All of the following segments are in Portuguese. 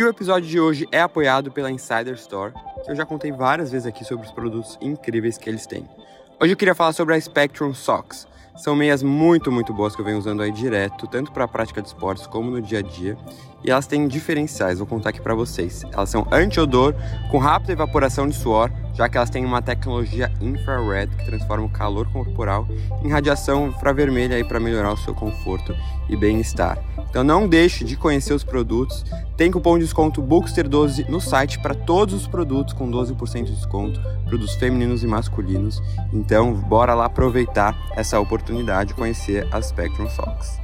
E o episódio de hoje é apoiado pela Insider Store, que eu já contei várias vezes aqui sobre os produtos incríveis que eles têm. Hoje eu queria falar sobre a Spectrum Socks. São meias muito, muito boas que eu venho usando aí direto, tanto para a prática de esportes como no dia a dia. E elas têm diferenciais, vou contar aqui para vocês. Elas são anti-odor, com rápida evaporação de suor, já que elas têm uma tecnologia infrared que transforma o calor corporal em radiação infravermelha para melhorar o seu conforto e bem-estar. Então não deixe de conhecer os produtos. Tem cupom de desconto Bookster12 no site para todos os produtos com 12% de desconto, produtos femininos e masculinos. Então bora lá aproveitar essa oportunidade de conhecer a Spectrum Socks.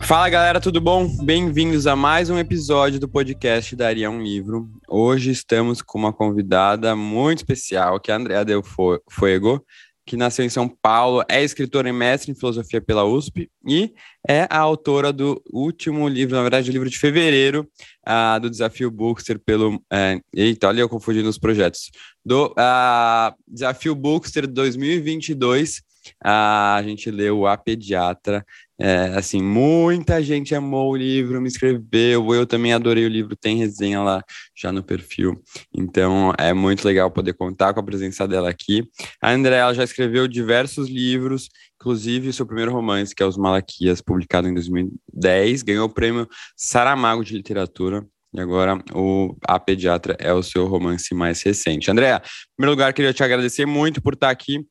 Fala galera, tudo bom? Bem-vindos a mais um episódio do podcast Daria um Livro. Hoje estamos com uma convidada muito especial, que é a Andrea Del Fuego que nasceu em São Paulo, é escritora e mestre em filosofia pela USP e é a autora do último livro, na verdade, o livro de fevereiro, uh, do Desafio Bookster pelo. Uh, eita, olha eu confundindo os projetos. Do uh, Desafio Bookster 2022. Uh, a gente leu A Pediatra, é, assim, muita gente amou o livro, me escreveu, eu também adorei o livro, tem resenha lá já no perfil. Então é muito legal poder contar com a presença dela aqui. A André ela já escreveu diversos livros, inclusive seu primeiro romance, que é Os Malaquias, publicado em 2010, ganhou o prêmio Saramago de Literatura. E agora o A Pediatra é o seu romance mais recente. Andréa, em primeiro lugar, queria te agradecer muito por estar aqui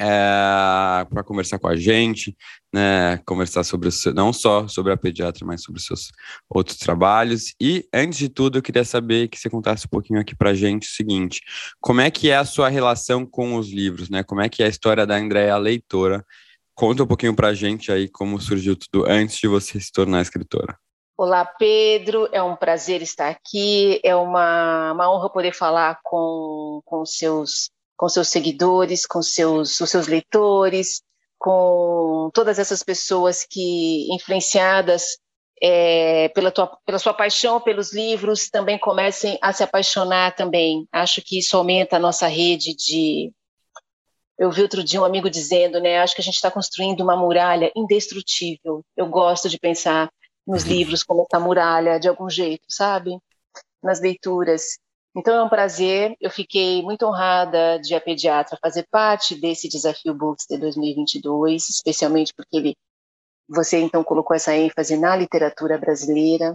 é, para conversar com a gente, né, conversar sobre o não só sobre a pediatra, mas sobre os seus outros trabalhos. E antes de tudo, eu queria saber que você contasse um pouquinho aqui para a gente o seguinte: como é que é a sua relação com os livros, né? Como é que é a história da Andréa leitora? Conta um pouquinho para a gente aí como surgiu tudo antes de você se tornar escritora. Olá, Pedro. É um prazer estar aqui. É uma, uma honra poder falar com, com seus com seus seguidores, com seus, os seus leitores, com todas essas pessoas que, influenciadas é, pela, tua, pela sua paixão pelos livros, também comecem a se apaixonar também. Acho que isso aumenta a nossa rede de. Eu vi outro dia um amigo dizendo, né? Acho que a gente está construindo uma muralha indestrutível. Eu gosto de pensar nos uhum. livros como essa muralha, de algum jeito, sabe? Nas leituras. Então é um prazer, eu fiquei muito honrada de a pediatra fazer parte desse desafio Books de 2022, especialmente porque ele, você então colocou essa ênfase na literatura brasileira.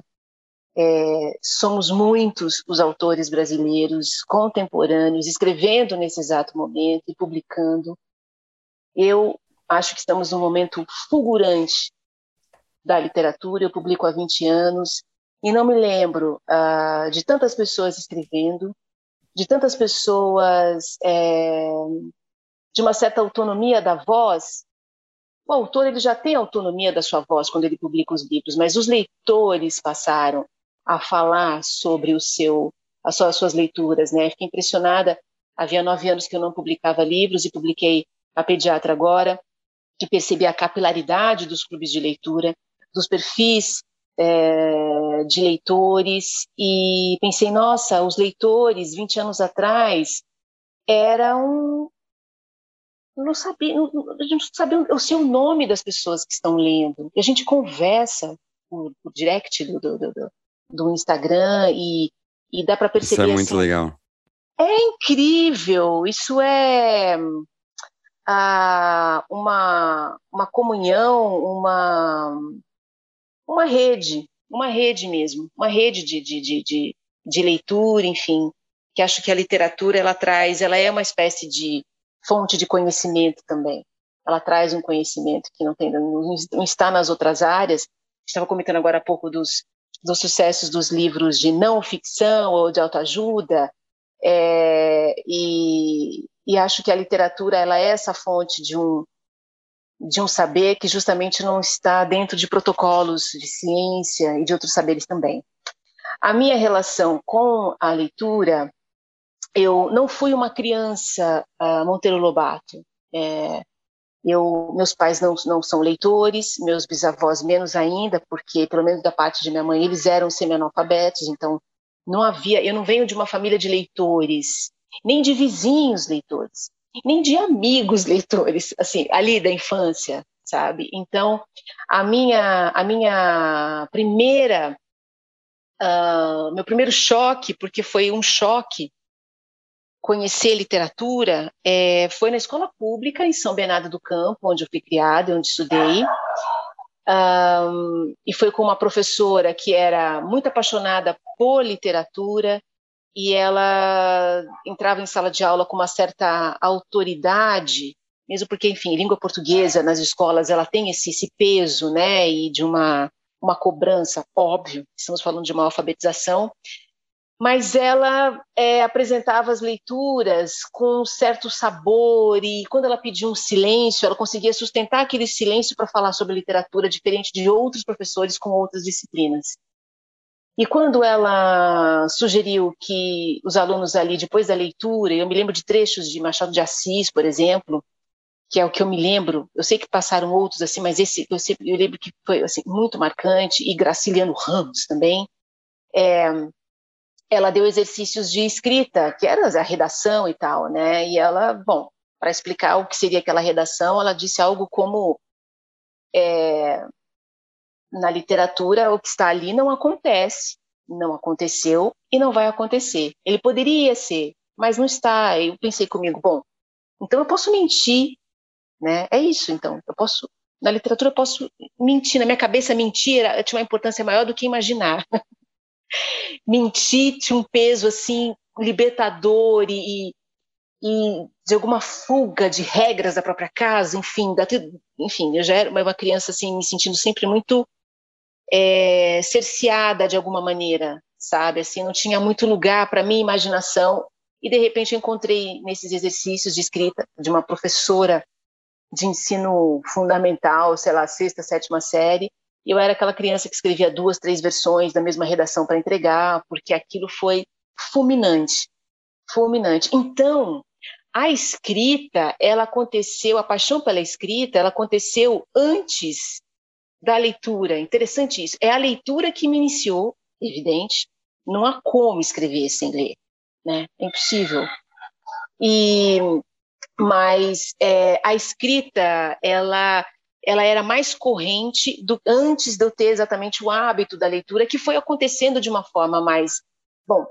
É, somos muitos os autores brasileiros contemporâneos escrevendo nesse exato momento e publicando. Eu acho que estamos num momento fulgurante da literatura. Eu publico há 20 anos e não me lembro uh, de tantas pessoas escrevendo, de tantas pessoas é, de uma certa autonomia da voz. O autor ele já tem autonomia da sua voz quando ele publica os livros, mas os leitores passaram a falar sobre o seu, as suas, as suas leituras, né? Fiquei impressionada. Havia nove anos que eu não publicava livros e publiquei a Pediatra agora, de perceber a capilaridade dos clubes de leitura, dos perfis é, de leitores e pensei, nossa, os leitores 20 anos atrás eram não sabia, não, a gente não sabia o seu nome das pessoas que estão lendo. E a gente conversa por, por direct do, do, do, do, Instagram e, e dá para perceber. Isso é muito assim, legal. É incrível. Isso é ah, uma, uma comunhão, uma uma rede, uma rede mesmo, uma rede de, de, de, de, de leitura, enfim, que acho que a literatura ela traz, ela é uma espécie de fonte de conhecimento também. Ela traz um conhecimento que não tem, não está nas outras áreas. Estava comentando agora há pouco dos, dos sucessos dos livros de não ficção ou de autoajuda, é, e, e acho que a literatura ela é essa fonte de um de um saber que justamente não está dentro de protocolos de ciência e de outros saberes também. A minha relação com a leitura, eu não fui uma criança uh, Monteiro Lobato. É, eu, meus pais não, não são leitores, meus bisavós menos ainda, porque pelo menos da parte de minha mãe eles eram semi-analfabetos, então não havia. Eu não venho de uma família de leitores, nem de vizinhos leitores nem de amigos leitores, assim, ali da infância, sabe? Então, a minha, a minha primeira, uh, meu primeiro choque, porque foi um choque conhecer literatura, é, foi na escola pública em São Bernardo do Campo, onde eu fui criada, onde estudei, um, e foi com uma professora que era muito apaixonada por literatura e ela entrava em sala de aula com uma certa autoridade, mesmo porque, enfim, língua portuguesa nas escolas ela tem esse, esse peso, né, e de uma uma cobrança, óbvio, estamos falando de uma alfabetização, mas ela é, apresentava as leituras com um certo sabor e quando ela pedia um silêncio, ela conseguia sustentar aquele silêncio para falar sobre literatura, diferente de outros professores com outras disciplinas. E quando ela sugeriu que os alunos ali, depois da leitura, eu me lembro de trechos de Machado de Assis, por exemplo, que é o que eu me lembro, eu sei que passaram outros assim, mas esse eu, sempre, eu lembro que foi assim, muito marcante, e Graciliano Ramos também, é, ela deu exercícios de escrita, que era a redação e tal, né, e ela, bom, para explicar o que seria aquela redação, ela disse algo como é, na literatura, o que está ali não acontece, não aconteceu e não vai acontecer. Ele poderia ser, mas não está. Eu pensei comigo, bom, então eu posso mentir, né? É isso, então. Eu posso, na literatura, eu posso mentir. Na minha cabeça, mentir tinha uma importância maior do que imaginar. mentir tinha um peso assim libertador e, e de alguma fuga de regras da própria casa, enfim, da, enfim, eu já era uma criança assim me sentindo sempre muito é, cerceada de alguma maneira, sabe? Assim, não tinha muito lugar para minha imaginação. E de repente encontrei nesses exercícios de escrita de uma professora de ensino fundamental, sei lá, sexta, sétima série. Eu era aquela criança que escrevia duas, três versões da mesma redação para entregar, porque aquilo foi fulminante, fulminante. Então, a escrita, ela aconteceu, a paixão pela escrita, ela aconteceu antes da leitura. Interessante isso. É a leitura que me iniciou, evidente. Não há como escrever sem ler, né? É impossível. E mas é, a escrita, ela ela era mais corrente do, antes de eu ter exatamente o hábito da leitura, que foi acontecendo de uma forma mais, bom,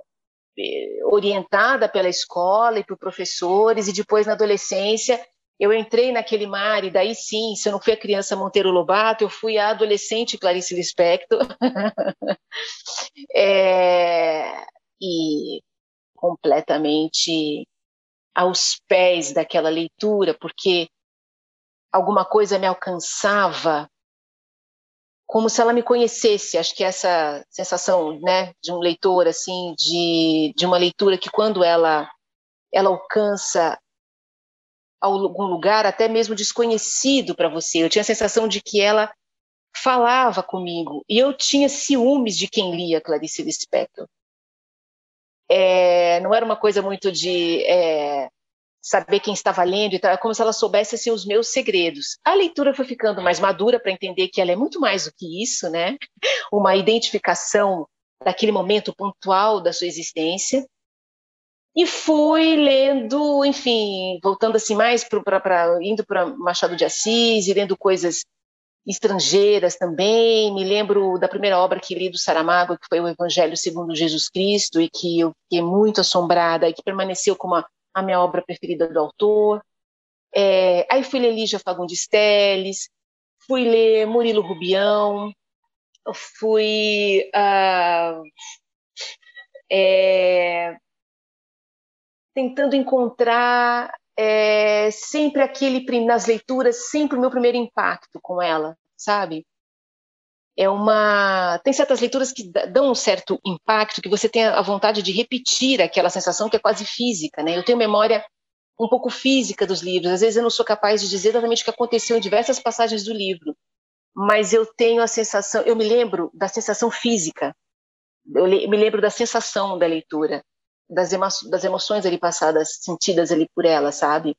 eh, orientada pela escola e por professores, e depois na adolescência eu entrei naquele mar e daí sim, se eu não fui a criança Monteiro Lobato, eu fui a adolescente Clarice Lispector. é, e completamente aos pés daquela leitura, porque alguma coisa me alcançava como se ela me conhecesse. Acho que essa sensação, né, de um leitor assim, de, de uma leitura que quando ela ela alcança algum lugar até mesmo desconhecido para você. Eu tinha a sensação de que ela falava comigo e eu tinha ciúmes de quem lia Clarice Lispector. É, não era uma coisa muito de é, saber quem estava lendo e tal, é como se ela soubesse assim, os meus segredos. A leitura foi ficando mais madura para entender que ela é muito mais do que isso, né? Uma identificação daquele momento pontual da sua existência. E fui lendo, enfim, voltando assim mais para indo para Machado de Assis e lendo coisas estrangeiras também. Me lembro da primeira obra que li do Saramago, que foi o Evangelho segundo Jesus Cristo, e que eu fiquei muito assombrada e que permaneceu como a, a minha obra preferida do autor. É, aí fui ler Lígia Fagundes Telles, fui ler Murilo Rubião, fui uh, é, tentando encontrar é, sempre aquele nas leituras sempre o meu primeiro impacto com ela, sabe? É uma tem certas leituras que dão um certo impacto que você tem a vontade de repetir aquela sensação que é quase física, né? Eu tenho memória um pouco física dos livros. Às vezes eu não sou capaz de dizer exatamente o que aconteceu em diversas passagens do livro, mas eu tenho a sensação, eu me lembro da sensação física, eu me lembro da sensação da leitura, das, emo das emoções ali passadas, sentidas ali por ela, sabe?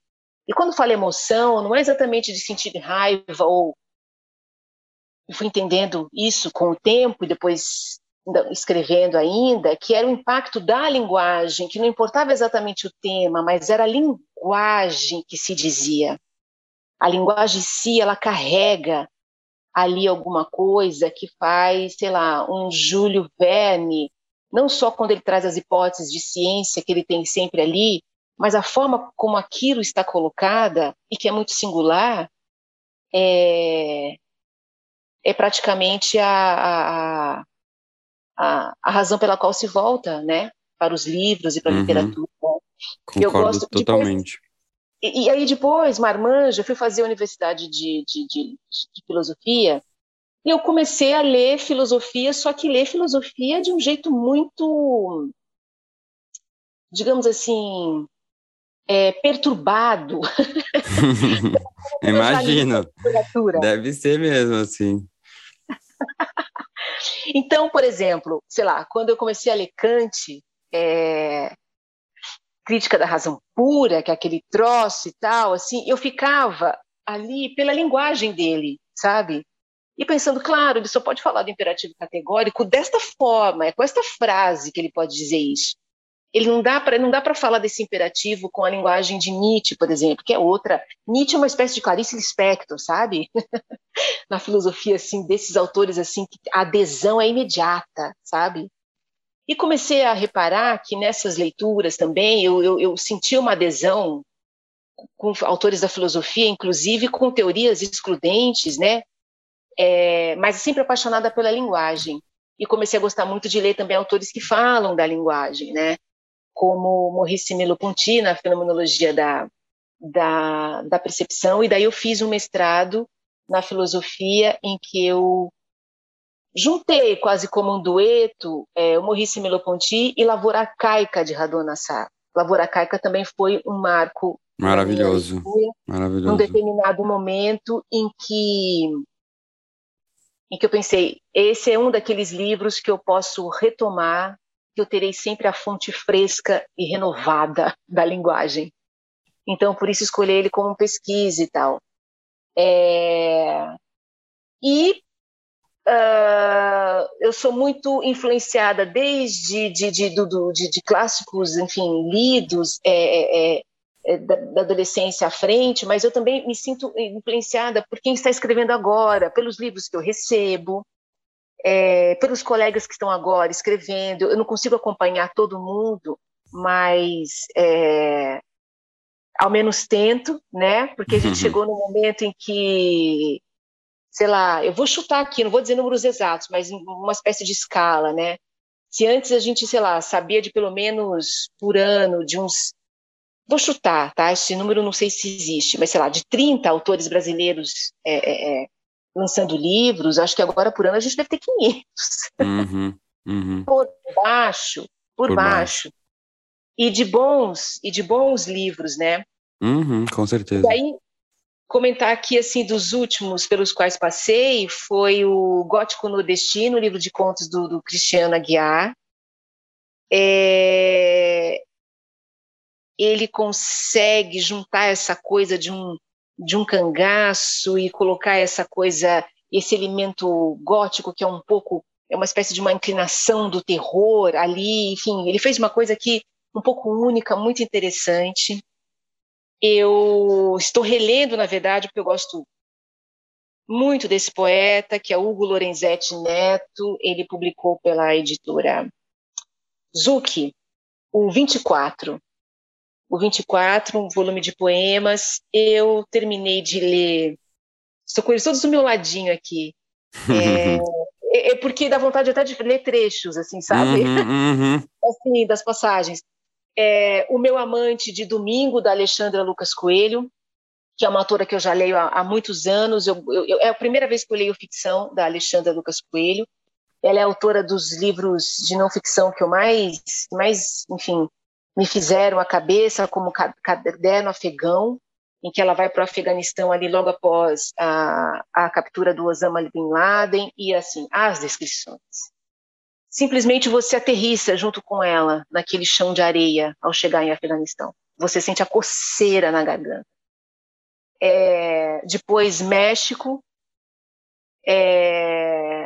E quando falo emoção, não é exatamente de sentir raiva ou eu fui entendendo isso com o tempo e depois escrevendo ainda, que era o impacto da linguagem, que não importava exatamente o tema, mas era a linguagem que se dizia. A linguagem em si, ela carrega ali alguma coisa que faz, sei lá, um Júlio Verne, não só quando ele traz as hipóteses de ciência que ele tem sempre ali, mas a forma como aquilo está colocada, e que é muito singular, é, é praticamente a, a, a, a, razão pela qual se volta né, para os livros e para a uhum. literatura. Concordo eu gosto, totalmente. Depois, e, e, aí depois, Marmanja, eu fui fazer a universidade de, de, de, de filosofia, e eu comecei a ler filosofia, só que ler filosofia de um jeito muito, digamos assim, é, perturbado. Imagino. Deve ser mesmo assim. então, por exemplo, sei lá, quando eu comecei a ler Kant, é, crítica da razão pura, que é aquele troço e tal, assim, eu ficava ali pela linguagem dele, sabe? E pensando, claro, ele só pode falar do imperativo categórico desta forma, é com esta frase que ele pode dizer isso. Ele não dá para não dá para falar desse imperativo com a linguagem de Nietzsche, por exemplo, que é outra. Nietzsche é uma espécie de Clarice Lispector, sabe? Na filosofia assim desses autores assim, que a adesão é imediata, sabe? E comecei a reparar que nessas leituras também eu, eu, eu senti uma adesão com autores da filosofia, inclusive com teorias excludentes, né? É, mas sempre apaixonada pela linguagem. E comecei a gostar muito de ler também autores que falam da linguagem, né? Como Maurice Merleau-Ponty, na fenomenologia da, da, da percepção. E daí eu fiz um mestrado na filosofia em que eu juntei quase como um dueto é, o Maurice Merleau-Ponty e Lavoura Arcaica de Radon Assar. Lavoura Arcaica também foi um marco maravilhoso, maravilhoso. Num determinado momento em que em que eu pensei, esse é um daqueles livros que eu posso retomar, que eu terei sempre a fonte fresca e renovada da linguagem. Então, por isso escolhi ele como pesquisa e tal. É... E Uh, eu sou muito influenciada desde de, de, de, de clássicos, enfim, lidos é, é, é, da, da, adolescência à frente, mas eu também me sinto influenciada por quem está escrevendo agora, pelos livros que eu recebo, é, pelos colegas que estão agora escrevendo. Eu não consigo acompanhar todo mundo, mas é, ao menos tento, né? Porque a gente chegou no momento em que sei lá, eu vou chutar aqui, não vou dizer números exatos, mas uma espécie de escala, né? Se antes a gente, sei lá, sabia de pelo menos por ano de uns. Vou chutar, tá? Esse número não sei se existe, mas sei lá, de 30 autores brasileiros é, é, é, lançando livros, acho que agora por ano a gente deve ter 500. Uhum, uhum. Por baixo, por, por baixo. baixo. E de bons, e de bons livros, né? Uhum, com certeza. E aí, comentar aqui assim dos últimos pelos quais passei foi o Gótico Nordestino, livro de contos do, do Cristiano Aguiar. É... Ele consegue juntar essa coisa de um de um cangaço e colocar essa coisa, esse elemento gótico que é um pouco é uma espécie de uma inclinação do terror ali, enfim, ele fez uma coisa aqui um pouco única, muito interessante. Eu estou relendo, na verdade, porque eu gosto muito desse poeta, que é Hugo Lorenzetti Neto. Ele publicou pela editora Zucchi, o 24. O 24, um volume de poemas. Eu terminei de ler. Estou com eles todos do meu ladinho aqui. É, é, porque dá vontade até de ler trechos, assim, sabe? Uhum, uhum. Assim, das passagens é, O Meu Amante de Domingo, da Alexandra Lucas Coelho, que é uma autora que eu já leio há, há muitos anos. Eu, eu, é a primeira vez que eu leio ficção da Alexandra Lucas Coelho. Ela é autora dos livros de não ficção que eu mais, mais enfim, me fizeram a cabeça como caderno afegão, em que ela vai para o Afeganistão ali logo após a, a captura do Osama Bin Laden, e assim, as descrições. Simplesmente você aterrissa junto com ela naquele chão de areia ao chegar em Afeganistão. Você sente a coceira na garganta. É, depois, México, é,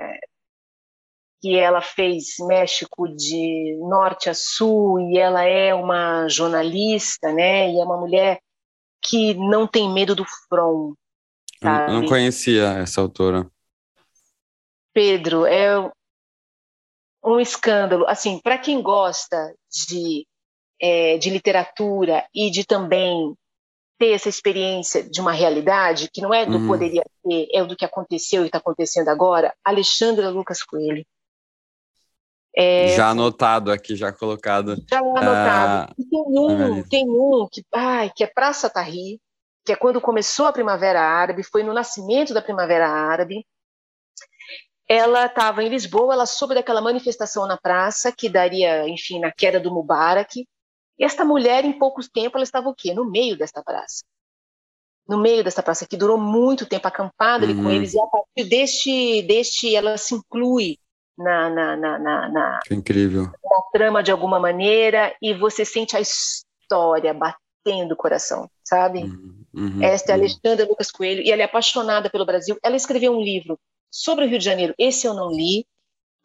que ela fez México de norte a sul e ela é uma jornalista, né? E é uma mulher que não tem medo do front. Sabe? Eu não conhecia essa autora. Pedro, é um escândalo. Assim, para quem gosta de, é, de literatura e de também ter essa experiência de uma realidade, que não é do uhum. poderia ter, é do que aconteceu e está acontecendo agora, Alexandra Lucas Coelho. É, já anotado aqui, já colocado. Já anotado. Uh, tem um, tem um que, ai, que é Praça Tahrir, que é quando começou a Primavera Árabe, foi no nascimento da Primavera Árabe. Ela estava em Lisboa, ela soube daquela manifestação na praça que daria, enfim, na queda do Mubarak. E esta mulher, em poucos tempos, ela estava o quê? No meio desta praça. No meio desta praça, que durou muito tempo acampada uhum. ali com uhum. eles, e a partir deste, deste ela se inclui na, na, na, na, na, na trama de alguma maneira, e você sente a história batendo o coração, sabe? Uhum. Uhum. Esta é a uhum. Alexandra Lucas Coelho, e ela é apaixonada pelo Brasil. Ela escreveu um livro sobre o Rio de Janeiro, esse eu não li,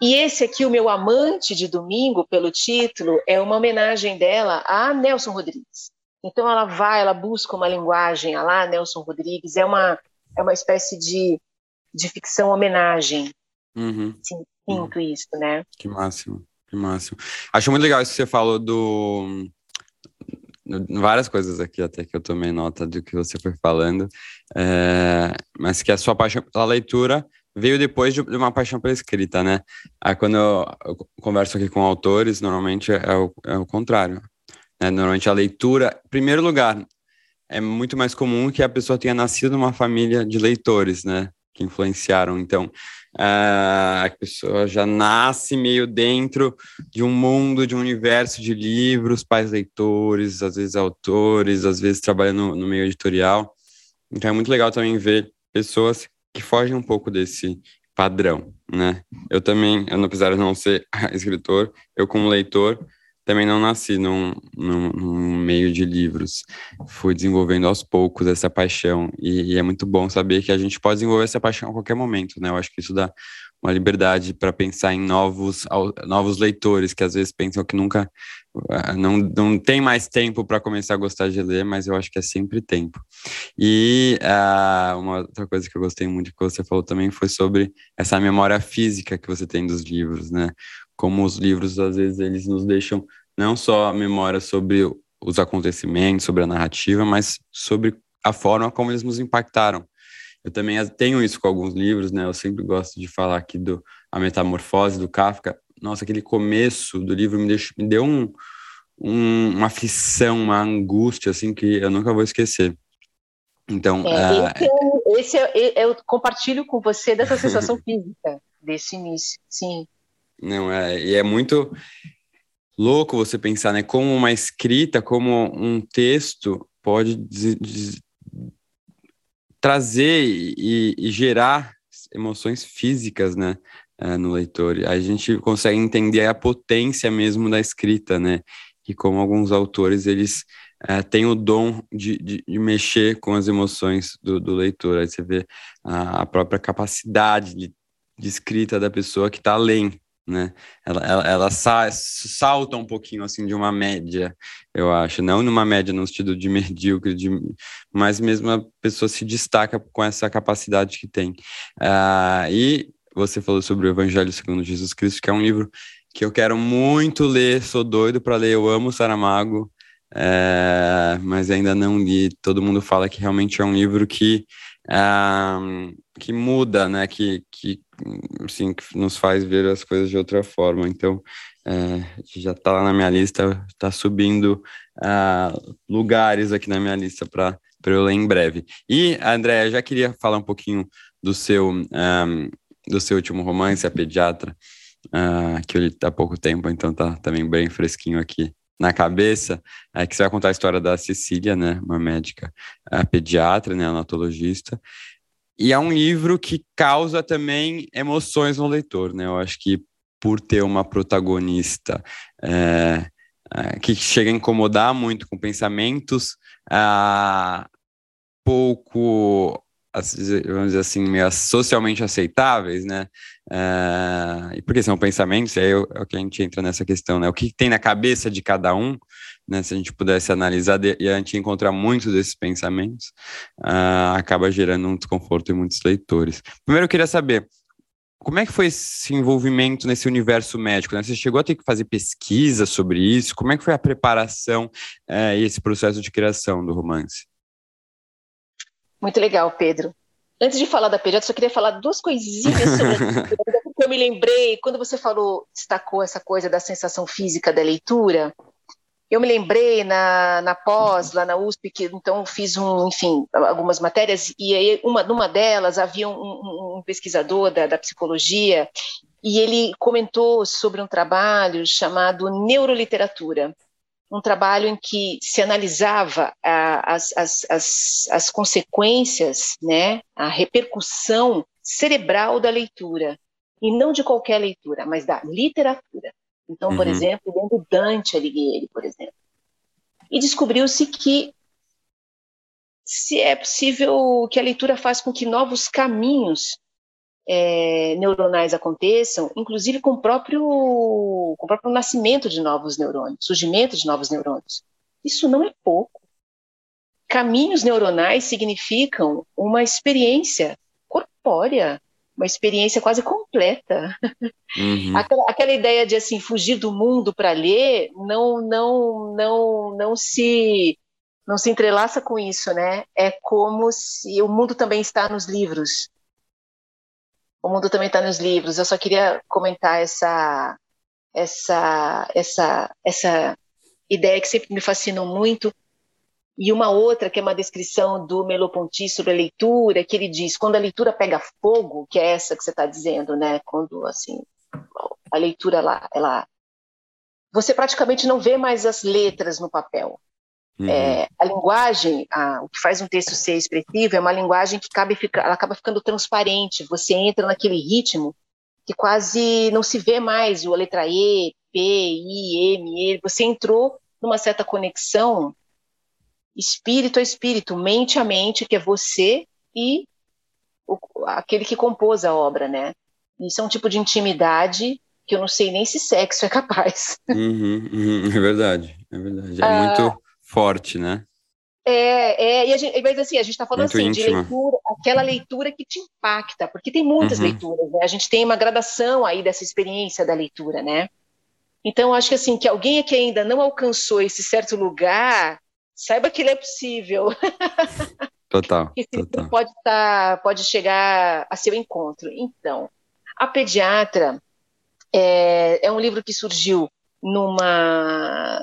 e esse aqui, O Meu Amante de Domingo, pelo título, é uma homenagem dela a Nelson Rodrigues. Então ela vai, ela busca uma linguagem a lá Nelson Rodrigues, é uma, é uma espécie de, de ficção homenagem. Uhum. Sim, sinto uhum. isso, né? Que máximo, que máximo. Acho muito legal isso que você falou do várias coisas aqui até que eu tomei nota do que você foi falando, é, mas que a sua paixão pela leitura veio depois de uma paixão pela escrita, né? Aí quando eu, eu converso aqui com autores, normalmente é o, é o contrário. Né? Normalmente a leitura, em primeiro lugar, é muito mais comum que a pessoa tenha nascido numa família de leitores, né? Que influenciaram. Então, a pessoa já nasce meio dentro de um mundo, de um universo de livros, pais leitores, às vezes autores, às vezes trabalhando no, meio editorial. Então é muito legal também ver pessoas que fogem um pouco desse padrão, né? Eu também, apesar de não ser escritor, eu como leitor também não nasci num, num, num, meio de livros. Fui desenvolvendo aos poucos essa paixão e, e, é muito bom saber que a gente pode desenvolver essa paixão a qualquer momento, né? Eu acho que isso dá uma liberdade para pensar em novos, novos leitores que às vezes pensam que nunca ah, não, não tem mais tempo para começar a gostar de ler, mas eu acho que é sempre tempo. E uh, uma outra coisa que eu gostei muito que você falou também foi sobre essa memória física que você tem dos livros, né? Como os livros às vezes eles nos deixam não só a memória sobre os acontecimentos, sobre a narrativa, mas sobre a forma como eles nos impactaram. Eu também tenho isso com alguns livros, né? Eu sempre gosto de falar aqui do A Metamorfose do Kafka. Nossa, aquele começo do livro me, deixou, me deu um, um, uma aflição, uma angústia, assim, que eu nunca vou esquecer. Então, é, uh, esse, é, esse é, eu compartilho com você dessa sensação física desse início, sim. Não é, e é muito louco você pensar, né, como uma escrita, como um texto pode trazer e, e gerar emoções físicas, né, uh, no leitor. A gente consegue entender a potência mesmo da escrita, né, e como alguns autores eles têm o dom de, de, de, mexer com as emoções do, do leitor. Aí você vê a, a própria capacidade de, de escrita da pessoa que está além né? Ela, ela, ela sa salta um pouquinho assim de uma média, eu acho, não numa média no sentido de medíocre, de, mas mesmo a pessoa se destaca com essa capacidade que tem. Uh, e você falou sobre o Evangelho segundo Jesus Cristo, que é um livro que eu quero muito ler, sou doido para ler, eu amo Saramago, é, mas ainda não li. Todo mundo fala que realmente é um livro que, é, que muda, né? Que, que assim, que nos faz ver as coisas de outra forma. Então, é, já está lá na minha lista, está subindo uh, lugares aqui na minha lista para eu ler em breve. E, André, já queria falar um pouquinho do seu, um, do seu último romance, A Pediatra, uh, que eu li há pouco tempo, então tá também bem fresquinho aqui na cabeça, é que você vai contar a história da Cecília, né, uma médica a pediatra, né, anatologista, e é um livro que causa também emoções no leitor, né, eu acho que por ter uma protagonista é, é, que chega a incomodar muito com pensamentos ah, pouco vamos dizer assim, meio socialmente aceitáveis, né? Uh, e porque são pensamentos, aí é o que a gente entra nessa questão, né? O que tem na cabeça de cada um, né? Se a gente pudesse analisar e a gente encontrar muitos desses pensamentos, uh, acaba gerando um desconforto em muitos leitores. Primeiro, eu queria saber. Como é que foi esse envolvimento nesse universo médico? Né? Você chegou a ter que fazer pesquisa sobre isso? Como é que foi a preparação uh, e esse processo de criação do romance? Muito legal, Pedro. Antes de falar da pediatra, só queria falar duas coisinhas sobre a leitura, porque eu me lembrei, quando você falou, destacou essa coisa da sensação física da leitura, eu me lembrei na, na pós, lá na USP, que então fiz um, enfim, algumas matérias, e aí uma, numa delas havia um, um, um pesquisador da, da psicologia, e ele comentou sobre um trabalho chamado Neuroliteratura um trabalho em que se analisava a, as, as, as, as consequências, né, a repercussão cerebral da leitura, e não de qualquer leitura, mas da literatura. Então, por uhum. exemplo, lendo Dante Alighieri, por exemplo. E descobriu-se que se é possível que a leitura faz com que novos caminhos é, neuronais aconteçam, inclusive com o, próprio, com o próprio nascimento de novos neurônios, surgimento de novos neurônios. Isso não é pouco. Caminhos neuronais significam uma experiência corpórea, uma experiência quase completa. Uhum. Aquela, aquela, ideia de assim fugir do mundo para ler não não não não se não se entrelaça com isso, né? É como se o mundo também está nos livros o mundo também está nos livros. Eu só queria comentar essa, essa, essa, essa ideia que sempre me fascinou muito. E uma outra, que é uma descrição do Merleau-Ponty sobre a leitura, que ele diz, quando a leitura pega fogo, que é essa que você está dizendo, né? Quando, assim, a leitura, lá, ela... Você praticamente não vê mais as letras no papel. Uhum. É, a linguagem, a, o que faz um texto ser expressivo é uma linguagem que cabe, ela acaba ficando transparente. Você entra naquele ritmo que quase não se vê mais a letra E, P, I, M, E. Você entrou numa certa conexão espírito a espírito, mente a mente, que é você e o, aquele que compôs a obra, né? Isso é um tipo de intimidade que eu não sei nem se sexo é capaz. Uhum, uhum, é verdade, é verdade. É ah, muito forte, né? É, é e a gente, mas assim, a gente está falando Muito assim, de leitura, aquela leitura que te impacta, porque tem muitas uhum. leituras, né? A gente tem uma gradação aí dessa experiência da leitura, né? Então, acho que assim, que alguém que ainda não alcançou esse certo lugar, saiba que ele é possível. Total. que total. pode tá, pode chegar a seu encontro. Então, a pediatra é, é um livro que surgiu numa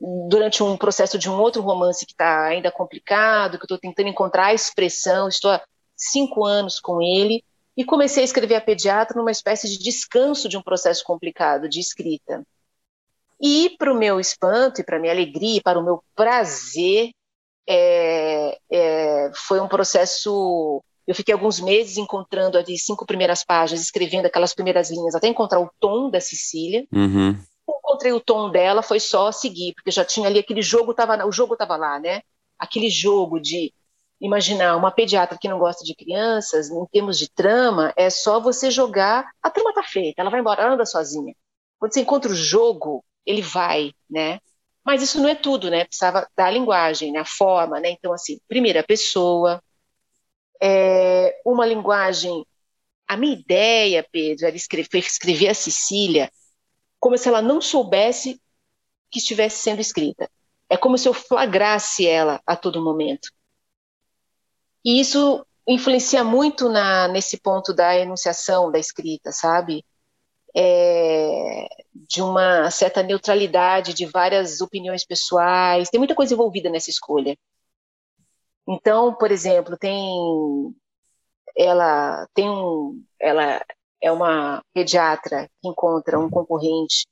durante um processo de um outro romance que está ainda complicado, que estou tentando encontrar a expressão, estou há cinco anos com ele, e comecei a escrever a pediatra numa espécie de descanso de um processo complicado de escrita. E, para o meu espanto, e para minha alegria, e para o meu prazer, é, é, foi um processo. Eu fiquei alguns meses encontrando as cinco primeiras páginas, escrevendo aquelas primeiras linhas, até encontrar o tom da Cecília. Uhum encontrei o tom dela, foi só seguir, porque já tinha ali aquele jogo, tava, o jogo estava lá, né? Aquele jogo de imaginar uma pediatra que não gosta de crianças, em termos de trama, é só você jogar, a trama tá feita, ela vai embora, ela anda sozinha. Quando você encontra o jogo, ele vai, né? Mas isso não é tudo, né? Precisava da linguagem, né? a forma, né? Então, assim, primeira pessoa, é uma linguagem. A minha ideia, Pedro, era escrever, escrever a Cecília como se ela não soubesse que estivesse sendo escrita. É como se eu flagrasse ela a todo momento. E isso influencia muito na, nesse ponto da enunciação da escrita, sabe? É, de uma certa neutralidade de várias opiniões pessoais. Tem muita coisa envolvida nessa escolha. Então, por exemplo, tem ela tem um, ela é uma pediatra que encontra um concorrente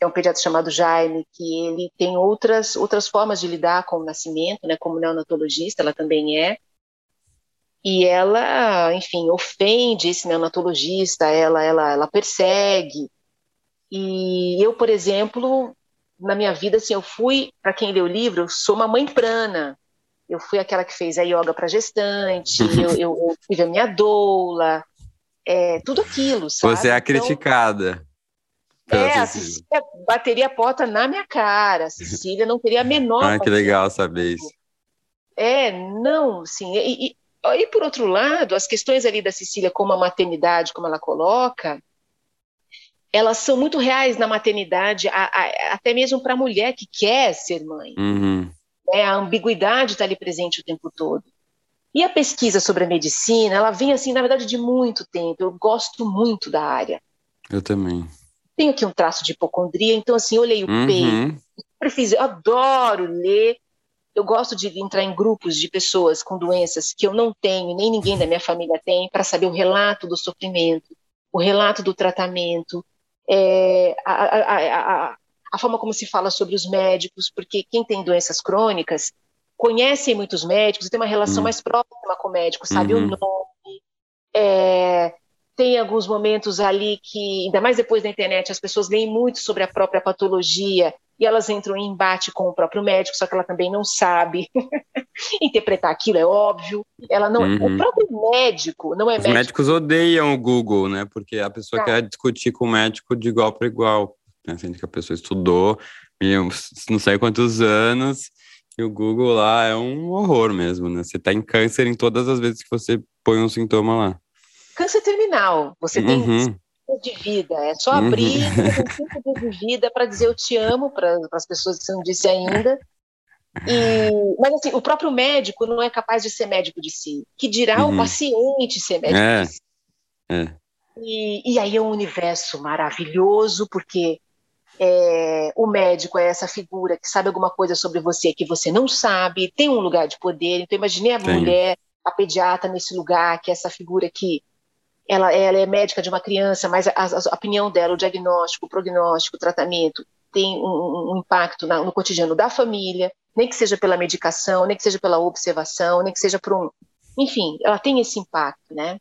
é um pediatra chamado Jaime, que ele tem outras, outras formas de lidar com o nascimento, né, como neonatologista, ela também é. E ela, enfim, ofende esse neonatologista, ela, ela, ela persegue. E eu, por exemplo, na minha vida, assim, eu fui, para quem lê o livro, eu sou uma mãe prana. Eu fui aquela que fez a yoga para gestante, eu, eu, eu tive a minha doula, é, tudo aquilo, sabe? Você é a então, criticada. É, a Cecília bateria a porta na minha cara. A Cecília não teria a menor. ah, que legal saber isso. É, não, sim. E, e, e, por outro lado, as questões ali da Cecília, como a maternidade, como ela coloca, elas são muito reais na maternidade, a, a, até mesmo para a mulher que quer ser mãe. Uhum. É, a ambiguidade está ali presente o tempo todo. E a pesquisa sobre a medicina, ela vem assim, na verdade, de muito tempo. Eu gosto muito da área. Eu também tenho aqui um traço de hipocondria, então assim, eu leio uhum. peito, eu, eu adoro ler, eu gosto de entrar em grupos de pessoas com doenças que eu não tenho, nem ninguém da minha família tem, para saber o relato do sofrimento, o relato do tratamento, é, a, a, a, a, forma como se fala sobre os médicos, porque quem tem doenças crônicas conhece muitos médicos e tem uma relação uhum. mais próxima com o médico, sabe uhum. o nome, é, tem alguns momentos ali que, ainda mais depois da internet, as pessoas leem muito sobre a própria patologia e elas entram em embate com o próprio médico, só que ela também não sabe interpretar aquilo, é óbvio. Ela não, uhum. o próprio médico não é Os médico. médicos odeiam o Google, né? Porque a pessoa tá. quer discutir com o médico de igual para igual, né? sendo que a pessoa estudou não sei quantos anos e o Google lá é um horror mesmo, né? Você tá em câncer em todas as vezes que você põe um sintoma lá câncer terminal. Você tem uhum. de vida. É só abrir uhum. cinco dias de vida para dizer eu te amo para as pessoas que você não disse ainda. E, mas assim, o próprio médico não é capaz de ser médico de si. Que dirá uhum. o paciente ser médico é. de si. É. E, e, aí é um universo maravilhoso, porque é, o médico é essa figura que sabe alguma coisa sobre você que você não sabe, tem um lugar de poder. Então, imaginei a tem. mulher, a pediatra nesse lugar, que é essa figura que ela, ela é médica de uma criança, mas a, a, opinião dela, o diagnóstico, o prognóstico, o tratamento, tem um, um impacto na, no cotidiano da família, nem que seja pela medicação, nem que seja pela observação, nem que seja por um. Enfim, ela tem esse impacto, né?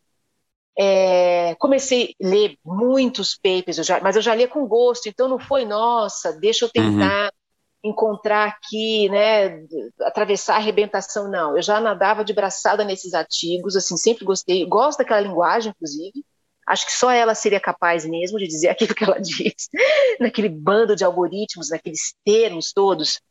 É, comecei a ler muitos papers, eu já, mas eu já lia com gosto, então não foi, nossa, deixa eu tentar. Uhum encontrar aqui, né, atravessar a arrebentação, não. Eu já nadava de braçada nesses artigos, assim, sempre gostei, gosto daquela linguagem, inclusive. Acho que só ela seria capaz mesmo de dizer aquilo que ela diz, naquele bando de algoritmos, naqueles termos todos,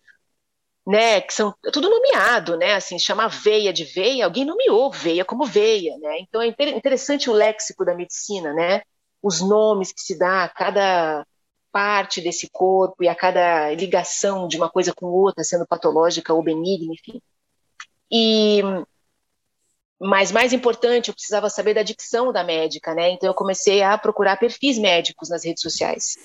né, que são tudo nomeado, né, assim, chamar veia de veia, alguém nomeou veia como veia, né, então é interessante o léxico da medicina, né, os nomes que se dá a cada parte desse corpo e a cada ligação de uma coisa com outra, sendo patológica ou benigna, enfim. E mas mais importante, eu precisava saber da dicção da médica, né? Então eu comecei a procurar perfis médicos nas redes sociais.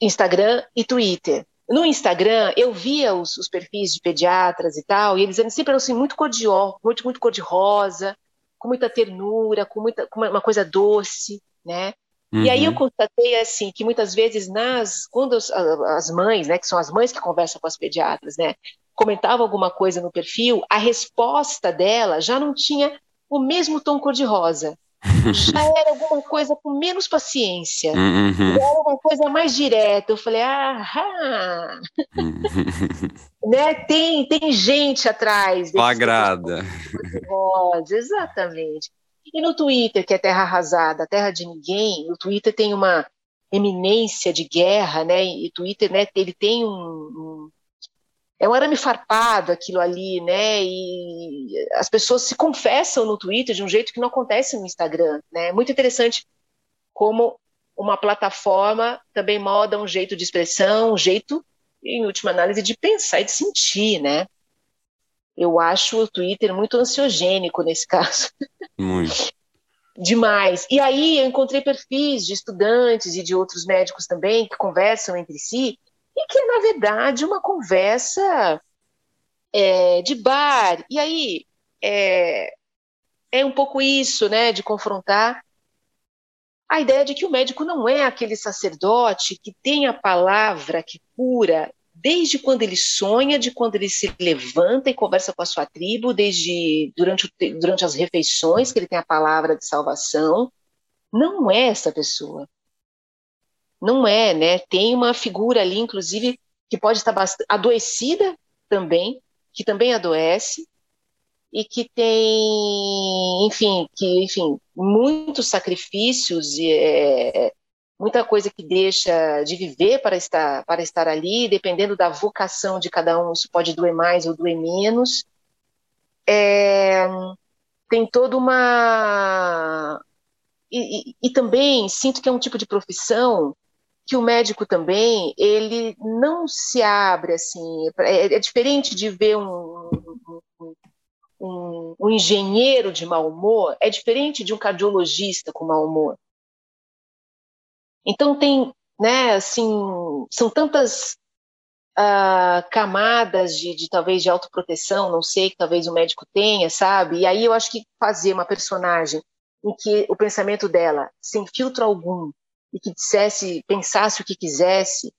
Instagram e Twitter. No Instagram, eu via os, os perfis de pediatras e tal, e eles sempre eram assim, muito cor de muito, muito cor de rosa, com muita ternura, com, muita, com uma coisa doce, né? Uhum. E aí eu uhum. constatei assim que muitas vezes nas quando as, as, mães, né, que são as mães que conversam com as pediatras, né, comentavam alguma coisa no perfil, a resposta dela já não tinha o mesmo tom cor-de-rosa. Já era alguma coisa com menos paciência. Uhum. Era uma coisa mais direta. Eu falei, ah, né? Tem, tem gente atrás. Flagrada. Rosa, exatamente. E no Twitter, que é terra arrasada, terra de ninguém, o Twitter tem uma eminência de guerra, né? E o Twitter, né, ele tem um, um é um arame farpado aquilo ali, né? E as pessoas se confessam no Twitter de um jeito que não acontece no Instagram, né? Muito interessante como uma plataforma também moda um jeito de expressão, um jeito, em última análise, de pensar e de sentir, né? Eu acho o Twitter muito ansiogênico nesse caso. Muito. Demais. E aí eu encontrei perfis de estudantes e de outros médicos também que conversam entre si e que é, na verdade, uma conversa é, de bar. E aí é, é um pouco isso, né, de confrontar. a ideia de que o médico não é aquele sacerdote que tem a palavra que cura desde quando ele sonha, de quando ele se levanta e conversa com a sua tribo, desde durante, durante as refeições que ele tem a palavra de salvação. Não é essa pessoa. Não é, né? Tem uma figura ali, inclusive, que pode estar adoecida também, que também adoece, e que tem, enfim, que, enfim, muitos sacrifícios e é, muita coisa que deixa de viver para estar para estar ali, dependendo da vocação de cada um, isso pode doer mais ou doer menos. É, tem toda uma e, e, e também sinto que é um tipo de profissão que o médico também ele não se abre assim é, é diferente de ver um, um, um, um engenheiro de mau humor é diferente de um cardiologista com mau humor. Então tem, né, assim, são tantas uh, camadas de, de, talvez de autoproteção, não sei, que talvez o médico tenha, sabe? E aí eu acho que fazer uma personagem em que o pensamento dela, sem filtro algum, e que dissesse, pensasse o que quisesse,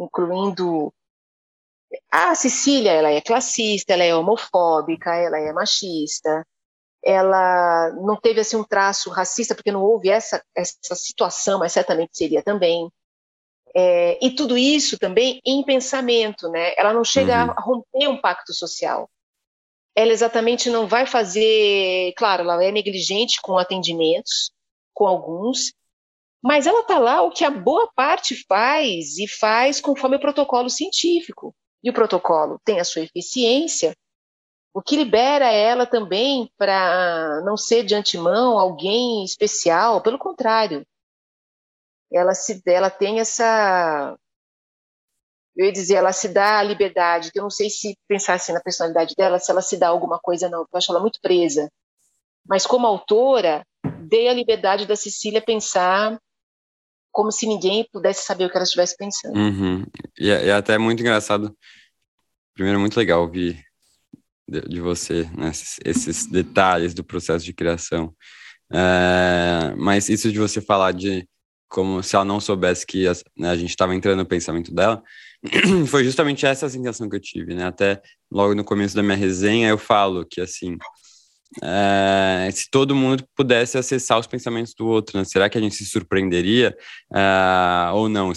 incluindo a Cecília, ela é classista, ela é homofóbica, ela é machista, ela não teve assim um traço racista porque não houve essa essa situação, mas certamente seria também. É, e tudo isso também em pensamento, né? Ela não chega uhum. a romper um pacto social. Ela exatamente não vai fazer, claro, ela é negligente com atendimentos, com alguns, mas ela está lá o que a boa parte faz e faz conforme o protocolo científico e o protocolo tem a sua eficiência, o que libera ela também para não ser de antemão alguém especial, pelo contrário. Ela se ela tem essa eu ia dizer, ela se dá a liberdade, que eu não sei se pensar assim na personalidade dela, se ela se dá alguma coisa não, eu acho ela muito presa. Mas como autora, dei a liberdade da Cecília pensar como se ninguém pudesse saber o que ela estivesse pensando. Uhum. E, é, é até muito engraçado. Primeiro, muito legal ouvir de, de você né, esses, esses, detalhes do processo de criação. É, mas isso de você falar de como se ela não soubesse que né, a gente estava entrando no pensamento dela, foi justamente essa a sensação que eu tive, né? Até logo no começo da minha resenha eu falo que assim é, se todo mundo pudesse acessar os pensamentos do outro, né? será que a gente se surpreenderia é, ou não?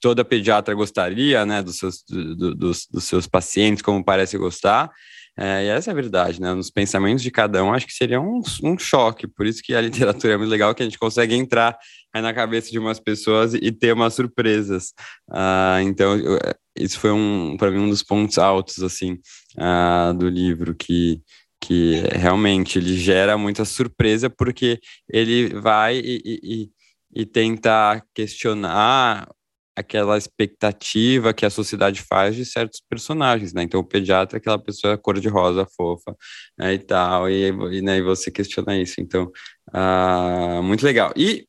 Toda pediatra gostaria, né, dos seus, do, dos, dos seus pacientes, como parece gostar, é, e essa é a verdade, né? Nos pensamentos de cada um, acho que seria um, um choque. Por isso que a literatura é muito legal, que a gente consegue entrar na cabeça de umas pessoas e ter umas surpresas. Uh, então, eu, isso foi um, para mim um dos pontos altos assim uh, do livro que que realmente ele gera muita surpresa porque ele vai e, e, e tenta questionar aquela expectativa que a sociedade faz de certos personagens, né? Então o pediatra é aquela pessoa cor de rosa, fofa, né, e tal, e, e, né, e você questiona isso. Então, uh, muito legal. E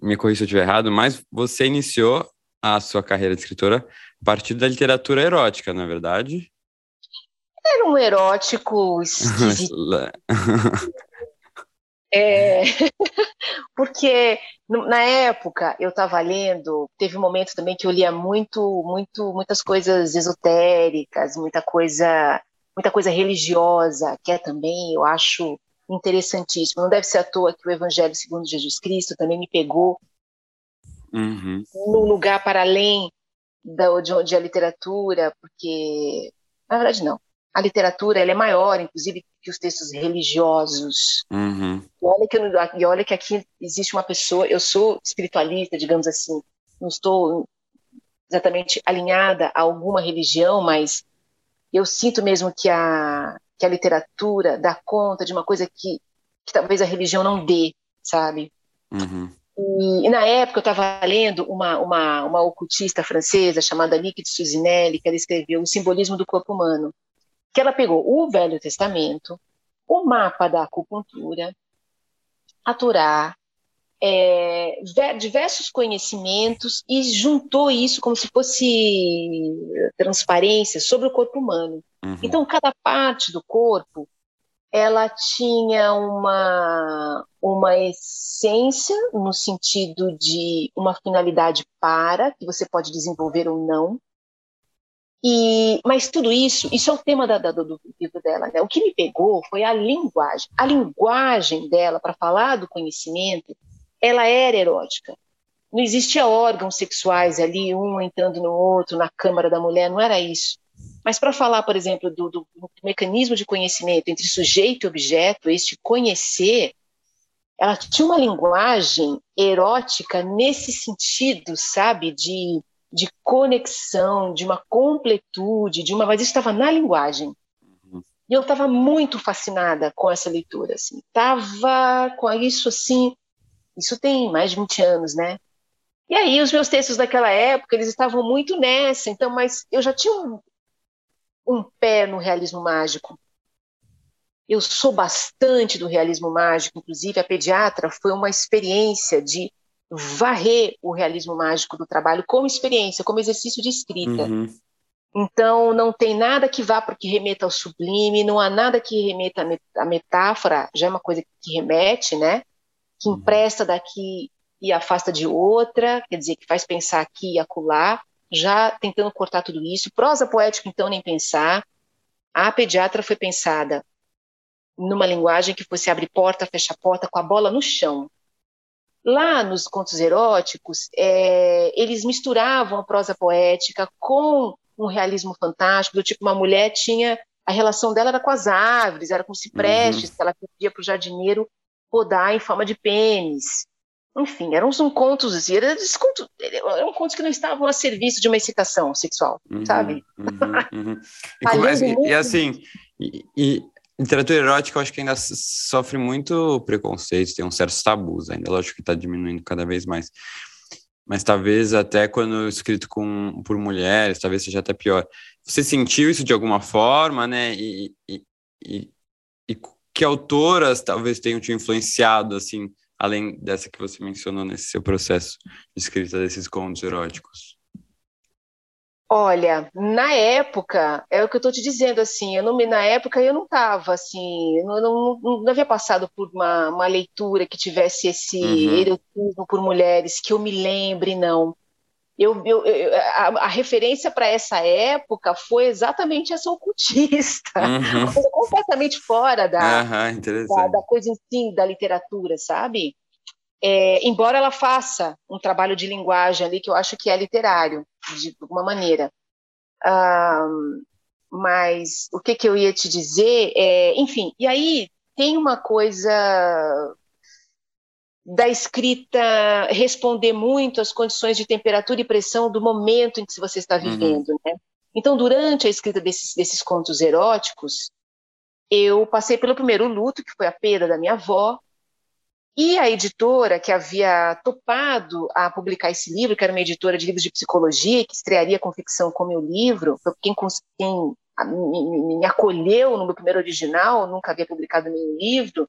me corrija se eu estiver errado, mas você iniciou a sua carreira de escritora a partir da literatura erótica, na é verdade? Era um erótico é, porque na época eu estava lendo, teve um momento também que eu lia muito, muito, muitas coisas esotéricas, muita coisa, muita coisa religiosa, que é também, eu acho interessantíssimo. Não deve ser à toa que o Evangelho segundo Jesus Cristo também me pegou uhum. num lugar para além da, de onde a literatura, porque na verdade não. A literatura ela é maior, inclusive, que os textos religiosos. Uhum. E, olha que eu, e olha que aqui existe uma pessoa, eu sou espiritualista, digamos assim, não estou exatamente alinhada a alguma religião, mas eu sinto mesmo que a, que a literatura dá conta de uma coisa que, que talvez a religião não dê, sabe? Uhum. E, e, na época eu estava lendo uma, uma, uma ocultista francesa chamada Nick de Suzinelli, que ela escreveu O Simbolismo do Corpo Humano, que ela pegou o Velho Testamento, o mapa da acupuntura, a Torá, é, diversos conhecimentos e juntou isso como se fosse transparência sobre o corpo humano. Uhum. Então, cada parte do corpo ela tinha uma, uma essência no sentido de uma finalidade para, que você pode desenvolver ou não. E, mas tudo isso, isso é o tema da, da, do livro dela. Né? O que me pegou foi a linguagem. A linguagem dela para falar do conhecimento, ela era erótica. Não existia órgãos sexuais ali, um entrando no outro, na câmara da mulher, não era isso. Mas para falar, por exemplo, do, do, do, mecanismo de conhecimento entre sujeito e objeto, este conhecer, ela tinha uma linguagem erótica nesse sentido, sabe, de, de conexão, de uma completude, de uma, mas isso estava na linguagem. Uhum. E eu estava muito fascinada com essa leitura, assim. Tava com isso assim, isso tem mais de 20 anos, né? E aí os meus textos daquela época, eles estavam muito nessa, então, mas eu já tinha um, um pé no realismo mágico. Eu sou bastante do realismo mágico, inclusive a pediatra foi uma experiência de varrer o realismo mágico do trabalho como experiência, como exercício de escrita. Uhum. Então, não tem nada que vá para que remeta ao sublime, não há nada que remeta à metáfora, já é uma coisa que remete, né? Que uhum. empresta daqui e afasta de outra, quer dizer, que faz pensar aqui e acolá já tentando cortar tudo isso. Prosa poética, então, nem pensar. A pediatra foi pensada numa linguagem que fosse abrir porta, fechar porta, com a bola no chão. Lá nos contos eróticos, é, eles misturavam a prosa poética com um realismo fantástico, do tipo, uma mulher tinha. A relação dela era com as árvores, era com ciprestes, uhum. que ela pedia para o jardineiro podar em forma de pênis. Enfim, eram uns contos, assim, eram, contos, eram contos que não estavam a serviço de uma excitação sexual, uhum, sabe? Uhum, uhum. E, começa, e, e, assim, e, literatura erótica eu acho que ainda sofre muito preconceito, tem uns certos tabus ainda, lógico que está diminuindo cada vez mais. Mas talvez até quando escrito com, por mulheres, talvez seja até pior. Você sentiu isso de alguma forma, né? E, e, e, e que autoras talvez tenham te influenciado, assim, além dessa que você mencionou nesse seu processo de escrita desses contos eróticos? Olha, na época, é o que eu estou te dizendo, assim, eu não, na época eu não estava, assim, não, não, não, havia passado por uma, uma leitura que tivesse esse uhum. erotismo por mulheres, que eu me lembre, não. Eu, eu, eu a, a, referência para essa época foi exatamente essa ocultista, uhum. uma coisa completamente fora da, uhum, da, da, coisa em si, da literatura, sabe? É, embora ela faça um trabalho de linguagem ali que eu acho que é literário, de alguma maneira. Um, mas o que, que eu ia te dizer é, enfim, e aí tem uma coisa da escrita responder muito às condições de temperatura e pressão do momento em que você está uhum. vivendo, uhum. né? Então, durante a escrita desses, desses contos eróticos, eu passei pelo primeiro luto, que foi a perda da minha avó, e a editora que havia topado a publicar esse livro, que era uma editora de livros de psicologia, que estrearia com ficção com meu livro, quem, quem me, me acolheu no meu primeiro original, nunca havia publicado nenhum livro,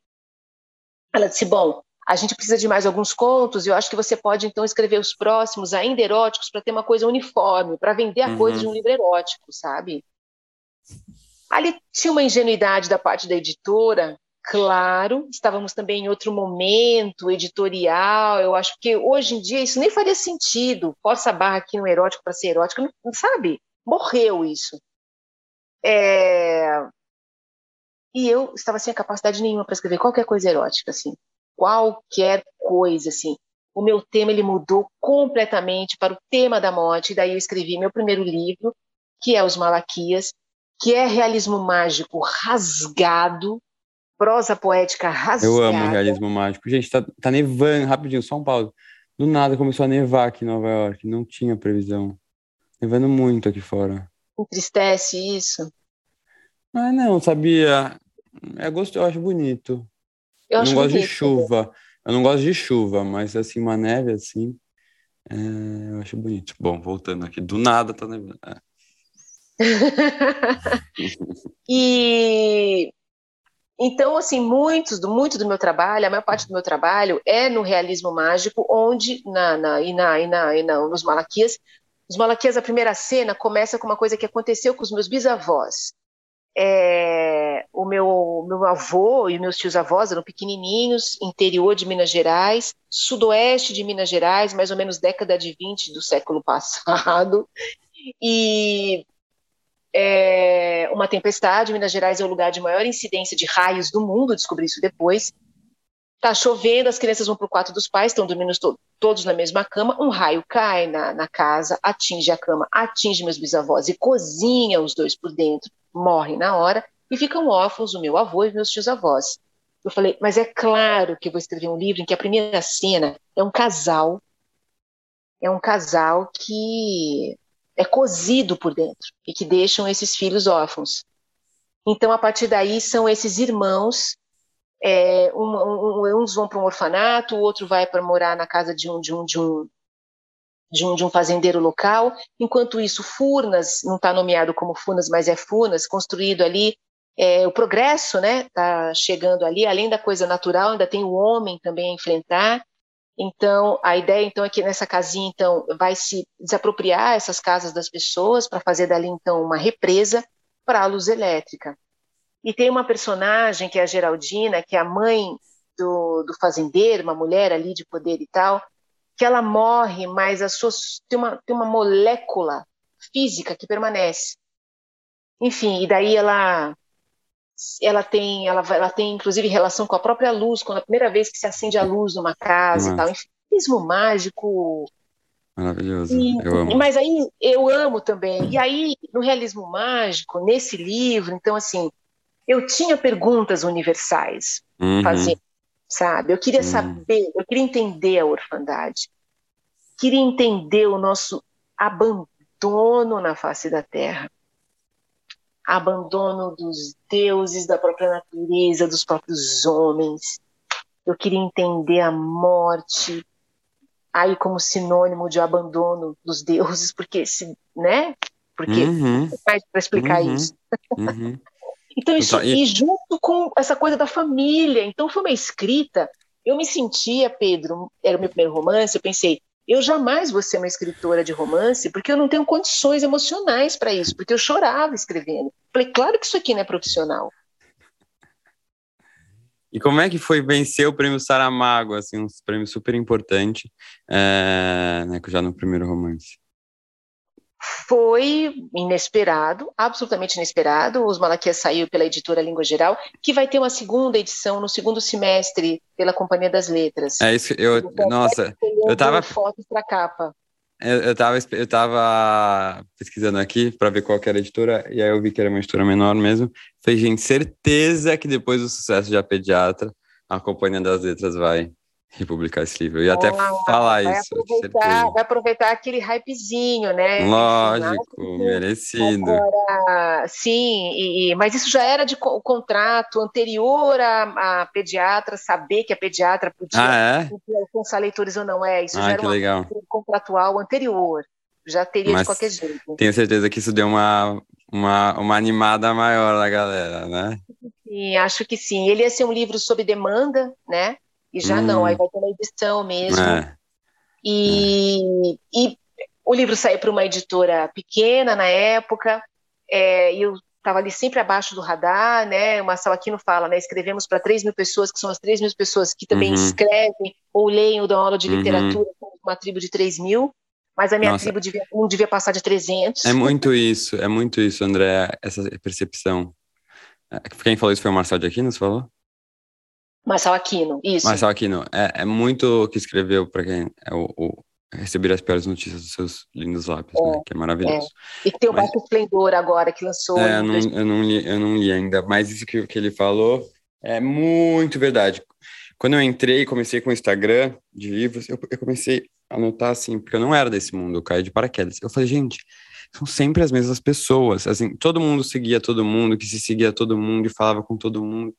ela disse: Bom, a gente precisa de mais alguns contos, e eu acho que você pode então escrever os próximos, ainda eróticos, para ter uma coisa uniforme, para vender a uhum. coisa de um livro erótico, sabe? Ali tinha uma ingenuidade da parte da editora, claro, estávamos também em outro momento editorial, eu acho que hoje em dia isso nem faria sentido, força a barra aqui no erótico para ser erótico, não, sabe? Morreu isso. É... E eu estava sem capacidade nenhuma para escrever qualquer coisa erótica, assim qualquer coisa, assim. O meu tema ele mudou completamente para o tema da morte, e daí eu escrevi meu primeiro livro, que é Os Malaquias, que é realismo mágico rasgado, prosa poética rasgada. Eu amo realismo mágico. Gente, tá, tá nevando, rapidinho, só um pausa. Do nada começou a nevar aqui em Nova York, não tinha previsão. Nevando muito aqui fora. Entristece isso? Ah, não, sabia. É gosto, eu acho bonito. Eu, eu não gosto de chuva. Eu não gosto de chuva, mas assim, uma neve assim, é, eu acho bonito. Bom, voltando aqui, do nada tá nevando. É. e então, assim, muitos muito do meu trabalho, a maior parte do meu trabalho é no realismo mágico, onde na, na, e, na, e, na, e na, nos Malaquias, os Malaquias, a primeira cena começa com uma coisa que aconteceu com os meus bisavós. é, o meu, meu avô e meus tios avós eram pequenininhos, interior de Minas Gerais, sudoeste de Minas Gerais, mais ou menos década de 20 do século passado. E é, uma tempestade, Minas Gerais é o lugar de maior incidência de raios do mundo, descobri isso depois. Tá chovendo, as crianças vão para o quarto dos pais, estão dormindo to todos na mesma cama. Um raio cai na, na casa, atinge a cama, atinge meus bisavós e cozinha os dois por dentro morrem na hora e ficam órfãos o meu avô e meus tios-avós. Eu falei, mas é claro que eu vou escrever um livro em que a primeira cena é um casal, é um casal que é cozido por dentro e que deixam esses filhos órfãos. Então, a partir daí, são esses irmãos. É, um, um, uns vão para um orfanato, o outro vai para morar na casa de um, de um, de um de um, de um fazendeiro local. Enquanto isso, Furnas, não está nomeado como Furnas, mas é Furnas, construído ali. É, o progresso está né, chegando ali, além da coisa natural, ainda tem o homem também a enfrentar. Então, a ideia então é que nessa casinha então vai se desapropriar essas casas das pessoas para fazer dali então uma represa para a luz elétrica. E tem uma personagem que é a Geraldina, que é a mãe do, do fazendeiro, uma mulher ali de poder e tal, que ela morre, mas a sua, tem, uma, tem uma molécula física que permanece. Enfim, e daí ela ela tem ela, ela tem inclusive relação com a própria luz, quando a primeira vez que se acende a luz numa casa e tal. Enfim, realismo mágico. Maravilhoso. E, eu amo. Mas aí eu amo também. E aí, no realismo mágico, nesse livro, então assim, eu tinha perguntas universais uhum. fazendo sabe? Eu queria hum. saber, eu queria entender a orfandade, queria entender o nosso abandono na face da terra, abandono dos deuses, da própria natureza, dos próprios homens. Eu queria entender a morte, aí como sinônimo de abandono dos deuses, porque se, né? Porque uhum. mais para explicar uhum. isso. Uhum. Então, isso, então, e... e junto com essa coisa da família. Então, foi uma escrita. Eu me sentia, Pedro, era o meu primeiro romance, eu pensei, eu jamais vou ser uma escritora de romance, porque eu não tenho condições emocionais para isso, porque eu chorava escrevendo. Falei, claro que isso aqui não é profissional. E como é que foi vencer o prêmio Saramago, assim, um prêmio super importante, é, né, já no primeiro romance? Foi inesperado, absolutamente inesperado. Os Malaquias saiu pela editora Língua Geral, que vai ter uma segunda edição no segundo semestre pela Companhia das Letras. É isso, eu, então, nossa, eu tava fotos para capa. Eu, eu, tava, eu tava pesquisando aqui para ver qual era a editora, e aí eu vi que era uma editora menor mesmo. Falei, gente, certeza que depois do sucesso de A Pediatra, a Companhia das Letras vai republicar esse livro. Eu ia até falar vai isso. Aproveitar, vai aproveitar aquele hypezinho, né? Lógico, merecido. Agora, sim, e, mas isso já era de o contrato anterior a, a, pediatra saber que a pediatra podia ah, é? alcançar leitores ou não é. Isso ah, já era um legal. contratual anterior. Já teria mas de qualquer jeito. Tenho certeza que isso deu uma, uma, uma animada maior na galera, né? Sim, acho que sim. Ele ia ser um livro sob demanda, né? E já hum. não, aí vai ter uma edição mesmo. É. E, é. e o livro saiu para uma editora pequena na época, é, e eu estava ali sempre abaixo do radar, né? O Marcelo Aquino fala, né? Escrevemos para 3 mil pessoas, que são as 3 mil pessoas que também uhum. escrevem ou leem ou dão aula de uhum. literatura, uma tribo de 3 mil, mas a minha Nossa. tribo devia, não devia passar de 300. É muito isso, é muito isso, André, essa percepção. É, quem falou isso foi o Marcelo de Aquino, você falou? Marcel Aquino, isso. Marcel Aquino, é, é muito o que escreveu para quem é o, o, receber as piores notícias dos seus lindos lábios, né, é, né? Que é maravilhoso. É. E tem o mas, Baixo Esplendor agora, que lançou. É, eu não, eu, não li, eu não li ainda, mas isso que, que ele falou é muito verdade. Quando eu entrei comecei com o Instagram de livros, eu, eu comecei a notar assim, porque eu não era desse mundo, eu caí de paraquedas. Eu falei, gente, são sempre as mesmas pessoas. Assim, todo mundo seguia todo mundo, que se seguia todo mundo e falava com todo mundo.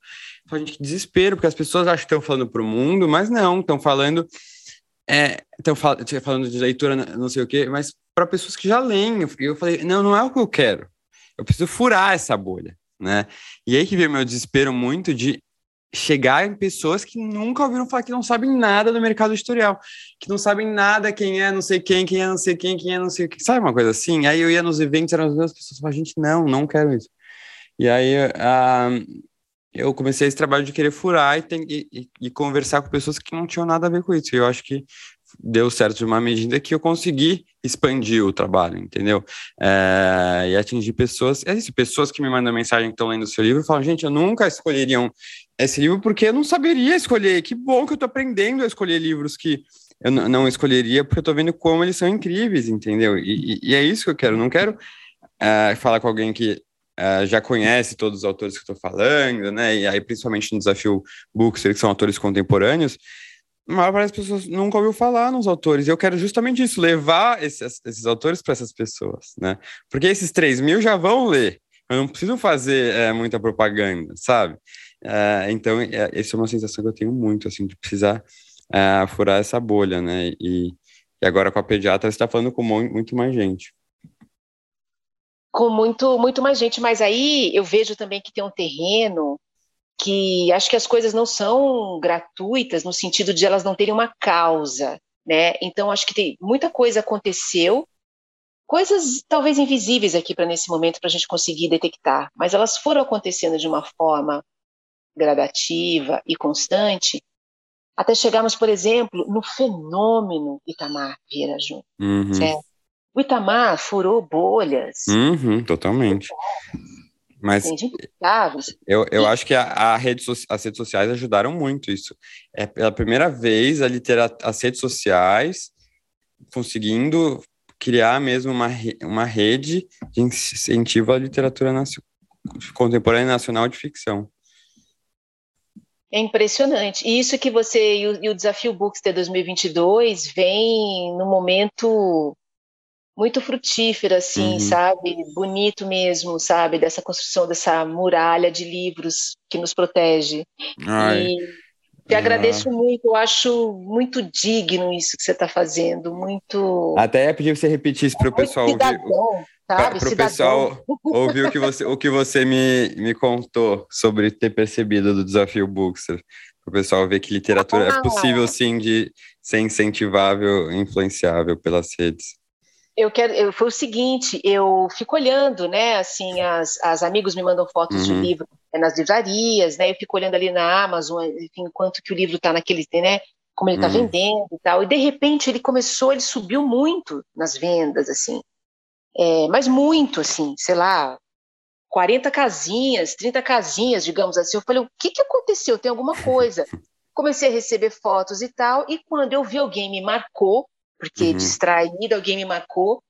Então, gente, que desespero, porque as pessoas acham que estão falando para o mundo, mas não, estão falando. Estão é, fal falando de leitura, não sei o quê, mas para pessoas que já leem. Eu falei, não, não é o que eu quero. Eu preciso furar essa bolha, né? E aí que veio meu desespero muito de chegar em pessoas que nunca ouviram falar, que não sabem nada do mercado editorial, que não sabem nada quem é não sei quem, quem é não sei quem, quem é não sei o que, sabe uma coisa assim? Aí eu ia nos eventos, eram as mesmas pessoas, falava, gente, não, não quero isso. E aí uh, eu comecei esse trabalho de querer furar e, tem, e, e, conversar com pessoas que não tinham nada a ver com isso. E eu acho que deu certo de uma medida que eu consegui expandir o trabalho, entendeu? É, e atingir pessoas, é isso, pessoas que me mandam mensagem que estão lendo o seu livro falam, gente, eu nunca escolheria esse livro porque eu não saberia escolher. Que bom que eu estou aprendendo a escolher livros que eu não escolheria, porque eu estou vendo como eles são incríveis, entendeu? E, e, é isso que eu quero. Não quero é, falar com alguém que é, já conhece todos os autores que estou falando, né? E aí, principalmente no desafio Books, que são autores contemporâneos, a maior parte das pessoas nunca ouviu falar nos autores. E eu quero justamente isso, levar esses, esses autores para essas pessoas, né? Porque esses 3 mil já vão ler. Eu não preciso fazer é, muita propaganda, sabe? É, então, é, essa é uma sensação que eu tenho muito, assim, de precisar é, furar essa bolha, né? E, e agora com a pediatra você está falando com muito mais gente. Com muito, muito mais gente, mas aí eu vejo também que tem um terreno que acho que as coisas não são gratuitas no sentido de elas não terem uma causa, né? Então acho que tem muita coisa aconteceu, coisas talvez invisíveis aqui para nesse momento para a gente conseguir detectar, mas elas foram acontecendo de uma forma gradativa e constante até chegarmos, por exemplo, no fenômeno Itamar Vieira Júnior. Uhum. Certo? O Itamar furou bolhas. Uhum, totalmente. Mas eu, eu acho que a, a rede so, as redes sociais ajudaram muito isso. É pela primeira vez a litera, as redes sociais conseguindo criar mesmo uma, uma rede de incentivo à literatura contemporânea nacional de ficção. É impressionante. E isso que você e o, e o Desafio Bookster 2022 vem no momento muito frutífero, assim, uhum. sabe? Bonito mesmo, sabe? Dessa construção dessa muralha de livros que nos protege. Ai. E te ah. agradeço muito, eu acho muito digno isso que você está fazendo, muito. Até pedir que você repetisse para o pessoal ouvir. Para o pessoal ouvir o que você, o que você me, me contou sobre ter percebido do desafio Bookster. Para o pessoal ver que literatura ah. é possível sim de ser incentivável, influenciável pelas redes eu quero, eu, foi o seguinte, eu fico olhando, né, assim, as, as amigos me mandam fotos uhum. de livro é, nas livrarias, né, eu fico olhando ali na Amazon, enfim, enquanto que o livro está naquele, né, como ele está uhum. vendendo e tal, e de repente ele começou, ele subiu muito nas vendas, assim, é, mas muito, assim, sei lá, 40 casinhas, 30 casinhas, digamos assim, eu falei, o que que aconteceu? Tem alguma coisa? Comecei a receber fotos e tal, e quando eu vi alguém me marcou, porque uhum. distraída, alguém me marcou,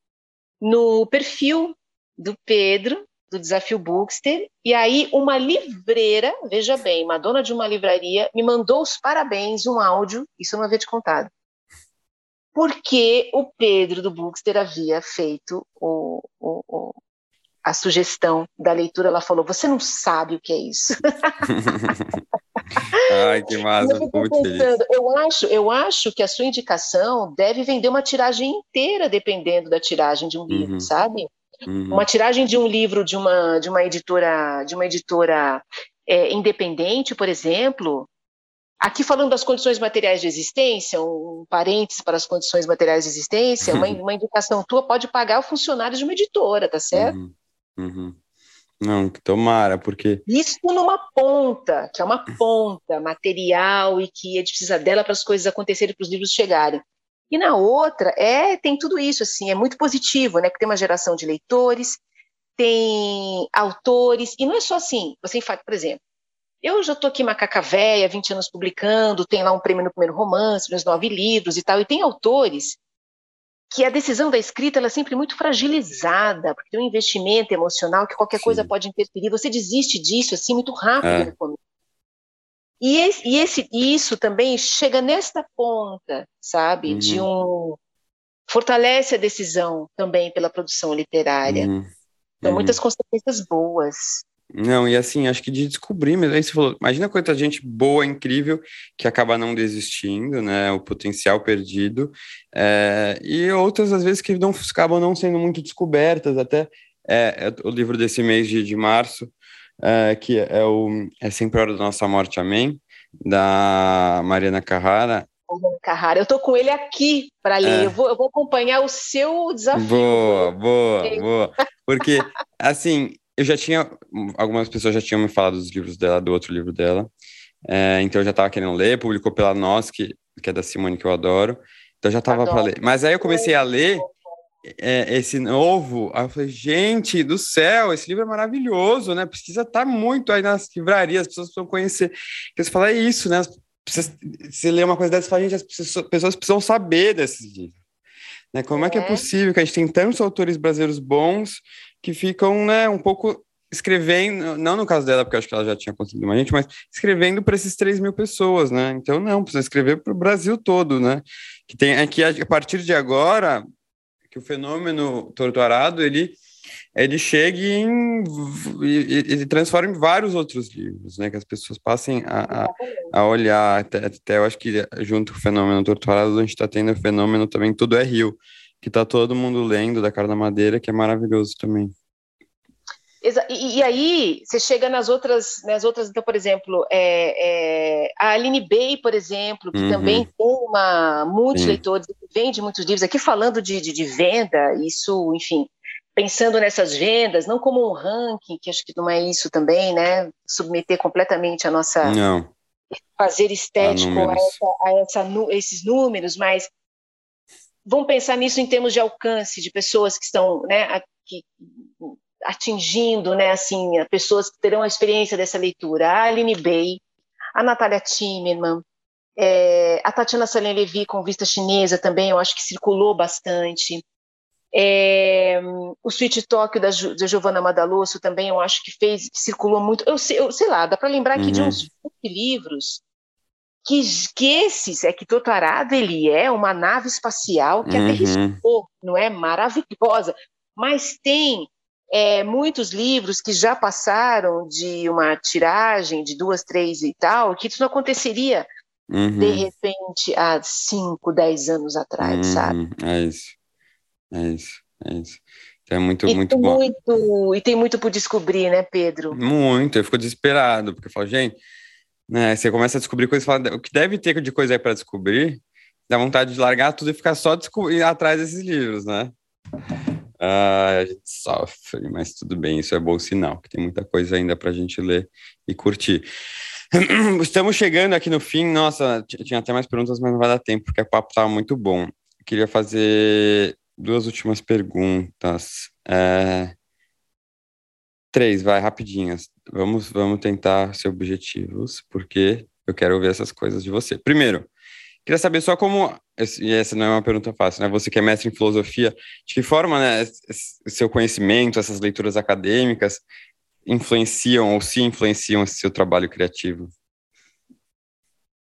no perfil do Pedro, do Desafio Bookster, e aí uma livreira, veja bem, uma dona de uma livraria, me mandou os parabéns, um áudio, isso eu não havia te contado, porque o Pedro do Bookster havia feito o, o, o, a sugestão da leitura, ela falou, você não sabe o que é isso. Ai, que massa, eu, pensando, eu acho, eu acho que a sua indicação deve vender uma tiragem inteira, dependendo da tiragem de um livro, uhum. sabe? Uhum. Uma tiragem de um livro de uma, de uma editora, de uma editora é, independente, por exemplo. Aqui falando das condições materiais de existência, um parênteses para as condições materiais de existência, uma, uma indicação tua pode pagar o funcionário de uma editora, tá certo? Uhum. uhum. Não, tomara, porque. Isso numa ponta, que é uma ponta material e que a gente precisa dela para as coisas acontecerem, para os livros chegarem. E na outra, é tem tudo isso, assim, é muito positivo, né? Porque tem uma geração de leitores, tem autores, e não é só assim, você por exemplo, eu já estou aqui macaca véia, 20 anos publicando, tem lá um prêmio no primeiro romance, nos nove livros e tal, e tem autores que a decisão da escrita ela é sempre muito fragilizada, porque tem um investimento emocional que qualquer Sim. coisa pode interferir. Você desiste disso assim muito rápido é. no começo. E, esse, e esse, isso também chega nesta ponta, sabe, uhum. de um fortalece a decisão também pela produção literária. Uhum. Então, muitas consequências boas. Não, e assim, acho que de descobrir mesmo. Aí você falou, imagina quanta gente boa, incrível, que acaba não desistindo, né? O potencial perdido. É, e outras, às vezes, que não, acabam não sendo muito descobertas. Até é, é o livro desse mês de, de março, é, que é o É Sempre Hora da Nossa Morte, Amém, da Mariana Carrara. Carrara, eu tô com ele aqui para ler. É. Eu, vou, eu vou acompanhar o seu desafio. Boa, boa, boa. Porque, assim, eu já tinha, algumas pessoas já tinham me falado dos livros dela, do outro livro dela, é, então eu já estava querendo ler, publicou pela Nós, que, que é da Simone, que eu adoro, então eu já estava para ler. Mas aí eu comecei a ler é, esse novo, aí eu falei, gente do céu, esse livro é maravilhoso, né? Precisa estar tá muito aí nas livrarias, as pessoas precisam conhecer. Porque você fala, é isso, né? Precisa, você lê uma coisa dessa e fala, gente, as pessoas precisam saber desses livros. Né? Como é. é que é possível que a gente tem tantos autores brasileiros bons que ficam né, um pouco escrevendo, não no caso dela, porque acho que ela já tinha conseguido uma gente, mas escrevendo para esses 3 mil pessoas, né? Então, não, precisa escrever para o Brasil todo, né? Que tem é que a partir de agora, que o fenômeno torturado, ele ele chega em, e, transforma em vários outros livros, né? Que as pessoas passem a, a, a olhar, até, até, eu acho que junto com o fenômeno torturado, a gente está tendo o fenômeno também Tudo é Rio, que está todo mundo lendo, da Cara da Madeira, que é maravilhoso também. E, e, aí você chega nas outras, nas outras, então, por exemplo, é, é, a Aline Bey, por exemplo, que uhum. também tem uma, muitos Sim. leitores, vende muitos livros. Aqui falando de, de, de venda, isso, enfim, pensando nessas vendas, não como um ranking, que acho que não é isso também, né? Submeter completamente a nossa não. fazer estético a, essa, a essa, esses números, mas vamos pensar nisso em termos de alcance de pessoas que estão, né, aqui, atingindo, né, assim, pessoas que terão a experiência dessa leitura. A Aline Bey, a Natália Timmerman, é, a Tatiana Salem Levy com vista chinesa também, eu acho que circulou bastante. É, o Sweet Talk da, da Giovanna Madalosso também eu acho que fez, que circulou muito. Eu sei, eu, sei lá, dá para lembrar aqui uhum. de uns 20 livros que, que esses, é que Totarado ele é uma nave espacial que uhum. aterrissou, não é? Maravilhosa. Mas tem é, muitos livros que já passaram de uma tiragem de duas, três e tal, que isso não aconteceria uhum. de repente há cinco, dez anos atrás, uhum. sabe? É isso. É isso, é isso. Então, é muito, e muito bom. Muito, e tem muito por descobrir, né, Pedro? Muito, eu fico desesperado, porque eu falo, gente, né, você começa a descobrir coisas, fala, o que deve ter de coisa aí para descobrir, dá vontade de largar tudo e ficar só atrás desses livros, né? Ah, a gente sofre, mas tudo bem, isso é bom sinal, que tem muita coisa ainda para a gente ler e curtir. Estamos chegando aqui no fim, nossa, tinha até mais perguntas, mas não vai dar tempo, porque o papo estava muito bom. Queria fazer duas últimas perguntas. É... Três, vai, rapidinhas. Vamos, vamos tentar ser objetivos, porque eu quero ouvir essas coisas de você. Primeiro, queria saber só como, e essa não é uma pergunta fácil, né? Você que é mestre em filosofia, de que forma, né, seu conhecimento, essas leituras acadêmicas influenciam ou se influenciam esse seu trabalho criativo?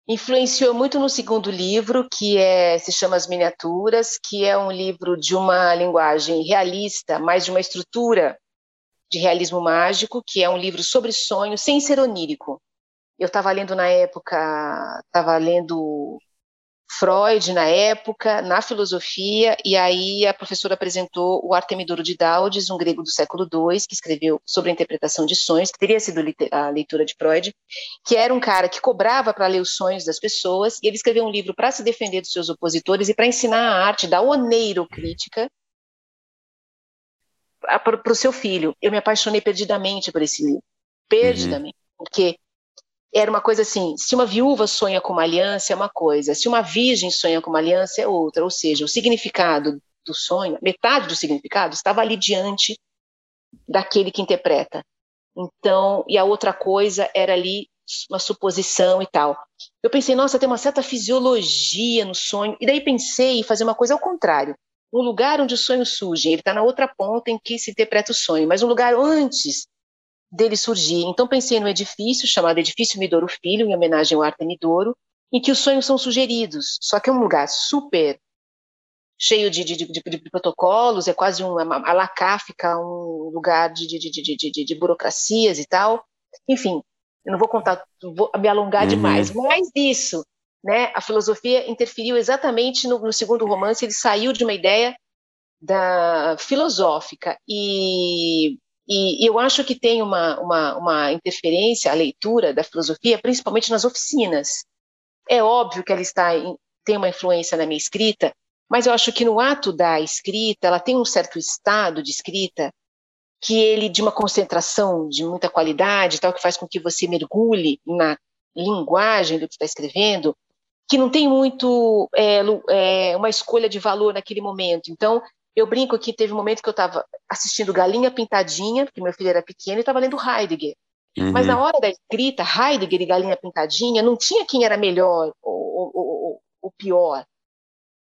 influenciou muito no segundo livro, que é, se chama As Miniaturas, que é um livro de uma linguagem realista, mais de uma estrutura de realismo mágico, que é um livro sobre sonhos, sem ser onírico. Eu estava lendo na época, estava lendo Freud na época, na filosofia, e aí a professora apresentou o Artemidoro de Daudes, um grego do século II, que escreveu sobre a interpretação de sonhos, que teria sido a leitura de Freud, que era um cara que cobrava para ler os sonhos das pessoas, e ele escreveu um livro para se defender dos seus opositores e para ensinar a arte da oneirocrítica para o seu filho. Eu me apaixonei perdidamente por esse livro, perdidamente, uhum. porque era uma coisa assim: se uma viúva sonha com uma aliança, é uma coisa, se uma virgem sonha com uma aliança, é outra. Ou seja, o significado do sonho, metade do significado, estava ali diante daquele que interpreta. Então, e a outra coisa era ali uma suposição e tal. Eu pensei, nossa, tem uma certa fisiologia no sonho. E daí pensei em fazer uma coisa ao contrário. Um lugar onde o sonho surge, ele está na outra ponta em que se interpreta o sonho, mas um lugar antes dele surgir. Então pensei no edifício chamado Edifício Midoro Filho, em homenagem ao Arte Midoro, em que os sonhos são sugeridos. Só que é um lugar super cheio de, de, de, de protocolos, é quase um a Lacáfica, um lugar de, de, burocracias e tal. Enfim, eu não vou contar, vou me alongar uhum. demais. Mais disso, né? A filosofia interferiu exatamente no, no segundo romance. Ele saiu de uma ideia da filosófica e e, eu acho que tem uma, uma, uma interferência, a leitura da filosofia, principalmente nas oficinas. É óbvio que ela está em, tem uma influência na minha escrita, mas eu acho que no ato da escrita, ela tem um certo estado de escrita que ele de uma concentração de muita qualidade, tal que faz com que você mergulhe na linguagem do que está escrevendo, que não tem muito é, é, uma escolha de valor naquele momento. Então, eu brinco que teve um momento que eu estava assistindo Galinha Pintadinha, porque meu filho era pequeno, e estava lendo Heidegger. Uhum. Mas na hora da escrita, Heidegger e Galinha Pintadinha, não tinha quem era melhor ou, ou, ou, ou pior.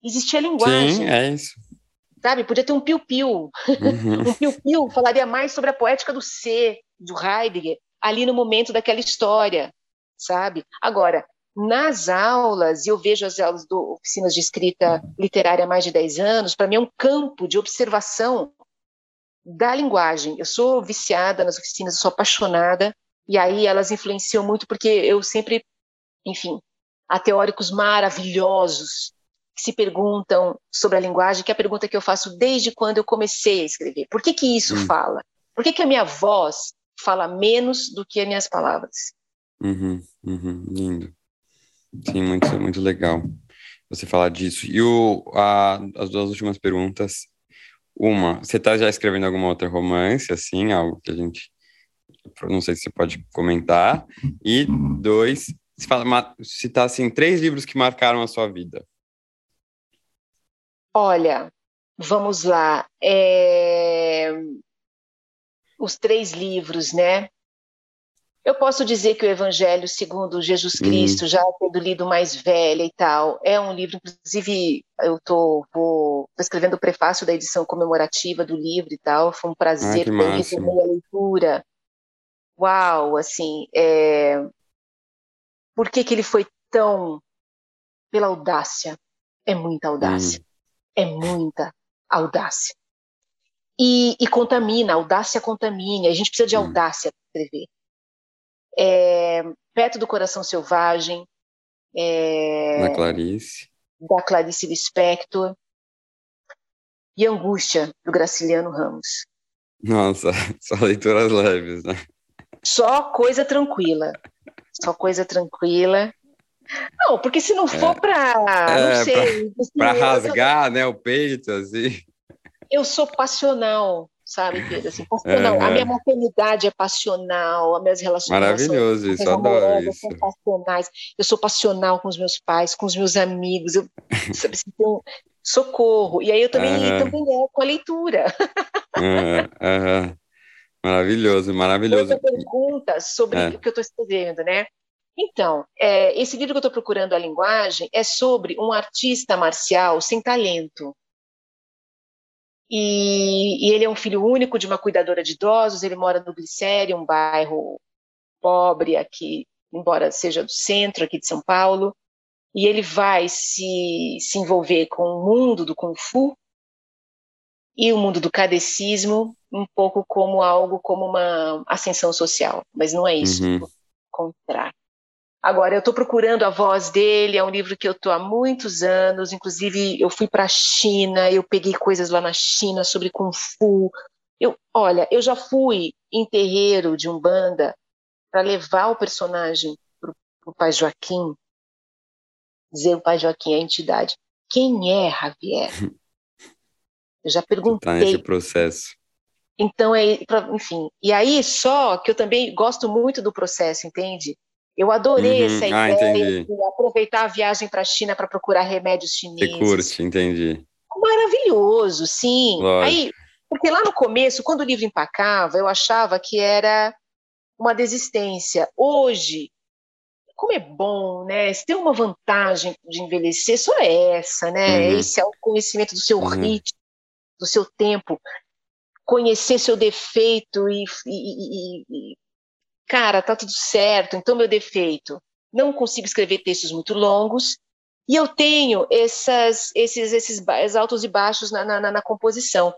Existia linguagem. Sim, é isso. Sabe? Podia ter um piu-piu. Uhum. um piu-piu falaria mais sobre a poética do ser, do Heidegger, ali no momento daquela história, sabe? Agora, nas aulas, e eu vejo as aulas do oficinas de escrita literária há mais de 10 anos, para mim é um campo de observação da linguagem. Eu sou viciada nas oficinas, eu sou apaixonada, e aí elas influenciam muito porque eu sempre, enfim, há teóricos maravilhosos que se perguntam sobre a linguagem, que é a pergunta que eu faço desde quando eu comecei a escrever. Por que que isso hum. fala? Por que que a minha voz fala menos do que as minhas palavras? Uhum, uhum, lindo. Sim, muito, muito legal você falar disso. E o, a, as duas últimas perguntas. Uma, você está já escrevendo alguma outra romance, assim, algo que a gente. Não sei se você pode comentar. E dois, se fala, citar assim, três livros que marcaram a sua vida. Olha, vamos lá. É... Os três livros, né? Eu posso dizer que o Evangelho segundo Jesus uhum. Cristo, já tendo lido mais velha e tal, é um livro, inclusive, eu estou escrevendo o prefácio da edição comemorativa do livro e tal, foi um prazer ter a leitura. Uau, assim, é... por que, que ele foi tão pela audácia? É muita audácia, uhum. é muita audácia. E, e, contamina, audácia contamina, a gente precisa de uhum. audácia para escrever é, Perto do Coração Selvagem, é, da Clarice. Da Clarice Lispector, e Angústia, do Graciliano Ramos. Nossa, só leituras leves, né? Só coisa tranquila. Só coisa tranquila. Não, porque se não for é, para, é. Para rasgar, né, o peito, assim... Eu sou passional, sabe, Pedro? Assim. É, a minha maternidade é passional, as minhas relações Maravilhoso isso, adoro isso. São passionais. Eu sou passional com os meus pais, com os meus amigos, eu sabe, assim, um socorro. E aí eu também, uhum. também é com a leitura. Uhum, Maravilhoso, maravilhoso. Outra pergunta sobre é. o que eu estou escrevendo, né? Então, é, esse livro que eu estou procurando, A Linguagem, é sobre um artista marcial sem talento. E, e, ele é um filho único de uma cuidadora de idosos, ele mora no Glicério, um bairro pobre aqui, embora seja do centro aqui de São Paulo, e ele vai se, se envolver com o mundo do Kung Fu e o mundo do cadecismo, um pouco como algo como uma ascensão social, mas não é isso, uhum. contrário. Agora, eu estou procurando a voz dele, é um livro que eu estou há muitos anos, inclusive eu fui para a China, eu peguei coisas lá na China sobre Kung Fu. Eu, olha, eu já fui em terreiro de Umbanda para levar o personagem para o pai Joaquim, dizer o pai Joaquim é a entidade. Quem é Javier? Eu já perguntei. Está nesse processo. Então, é, enfim. E aí, só que eu também gosto muito do processo, entende? Eu adorei uhum. essa ah, ideia de aproveitar a viagem para a China para procurar remédios chineses. Você curte, entendi. Maravilhoso, sim. Lógico. Aí, porque lá no começo, quando o livro empacava, eu achava que era uma desistência. Hoje, como é bom, né? Se tem uma vantagem de envelhecer, só é essa, né? Uhum. Esse é o conhecimento do seu uhum. ritmo, do seu tempo, conhecer seu defeito e, e, e, e cara, tá tudo certo, então meu defeito, não consigo escrever textos muito longos, e eu tenho essas, esses, esses altos e baixos na, na, na composição.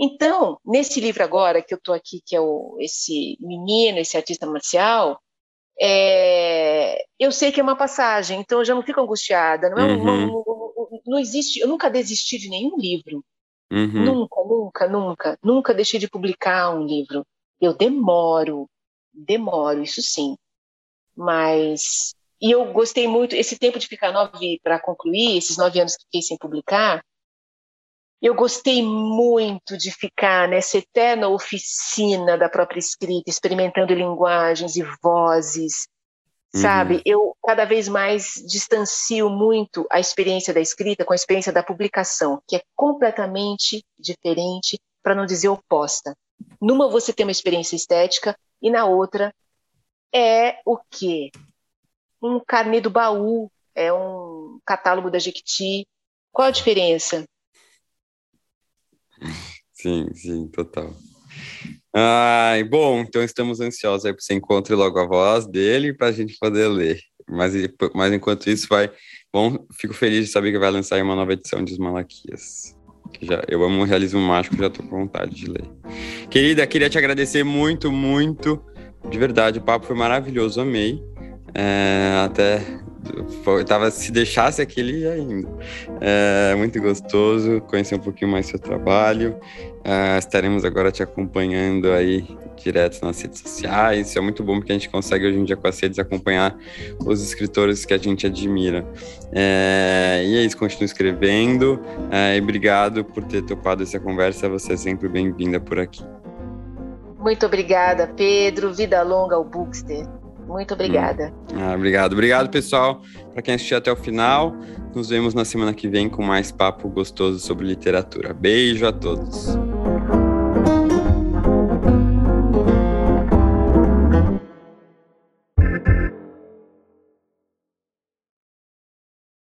Então, nesse livro agora que eu estou aqui, que é o, esse menino, esse artista marcial, é, eu sei que é uma passagem, então eu já não fico angustiada. Não, é uhum. não, não, existe, eu nunca desisti de nenhum livro. Uhum. Nunca, nunca, nunca, nunca deixei de publicar um livro. Eu demoro, demoro, isso sim. Mas. E eu gostei muito, esse tempo de ficar nove para concluir, esses nove anos que fiquei sem publicar, Eu gostei muito de ficar nessa eterna oficina da própria escrita, experimentando linguagens e vozes, uhum. sabe? Eu cada vez mais distancio muito a experiência da escrita com a experiência da publicação, que é completamente diferente, para não dizer oposta. Numa você tem uma experiência estética e na outra é o quê? Um carnê do baú, é um catálogo da Jequiti. Qual a diferença? Sim, sim, total. Ai, bom, então estamos ansiosos aí para você encontre logo a voz dele para a gente poder ler. Mas, mas enquanto isso, vai. Bom, fico feliz de saber que vai lançar uma nova edição de Os Malaquias. Já, eu amo o realismo mágico, já estou com vontade de ler. Querida, queria te agradecer muito, muito. De verdade, o papo foi maravilhoso, amei. É, até tava, se deixasse aquele ainda. É muito gostoso conhecer um pouquinho mais seu trabalho. É, estaremos agora te acompanhando aí direto nas redes sociais. Isso é muito bom porque a gente consegue hoje em dia com as redes acompanhar os escritores que a gente admira. É, e é isso, continue escrevendo. É, e obrigado por ter topado essa conversa. Você é sempre bem-vinda por aqui. Muito obrigada, Pedro. Vida longa ao Bookster. Muito obrigada. Hum. Ah, obrigado. Obrigado, pessoal, para quem assistiu até o final. Nos vemos na semana que vem com mais papo gostoso sobre literatura. Beijo a todos.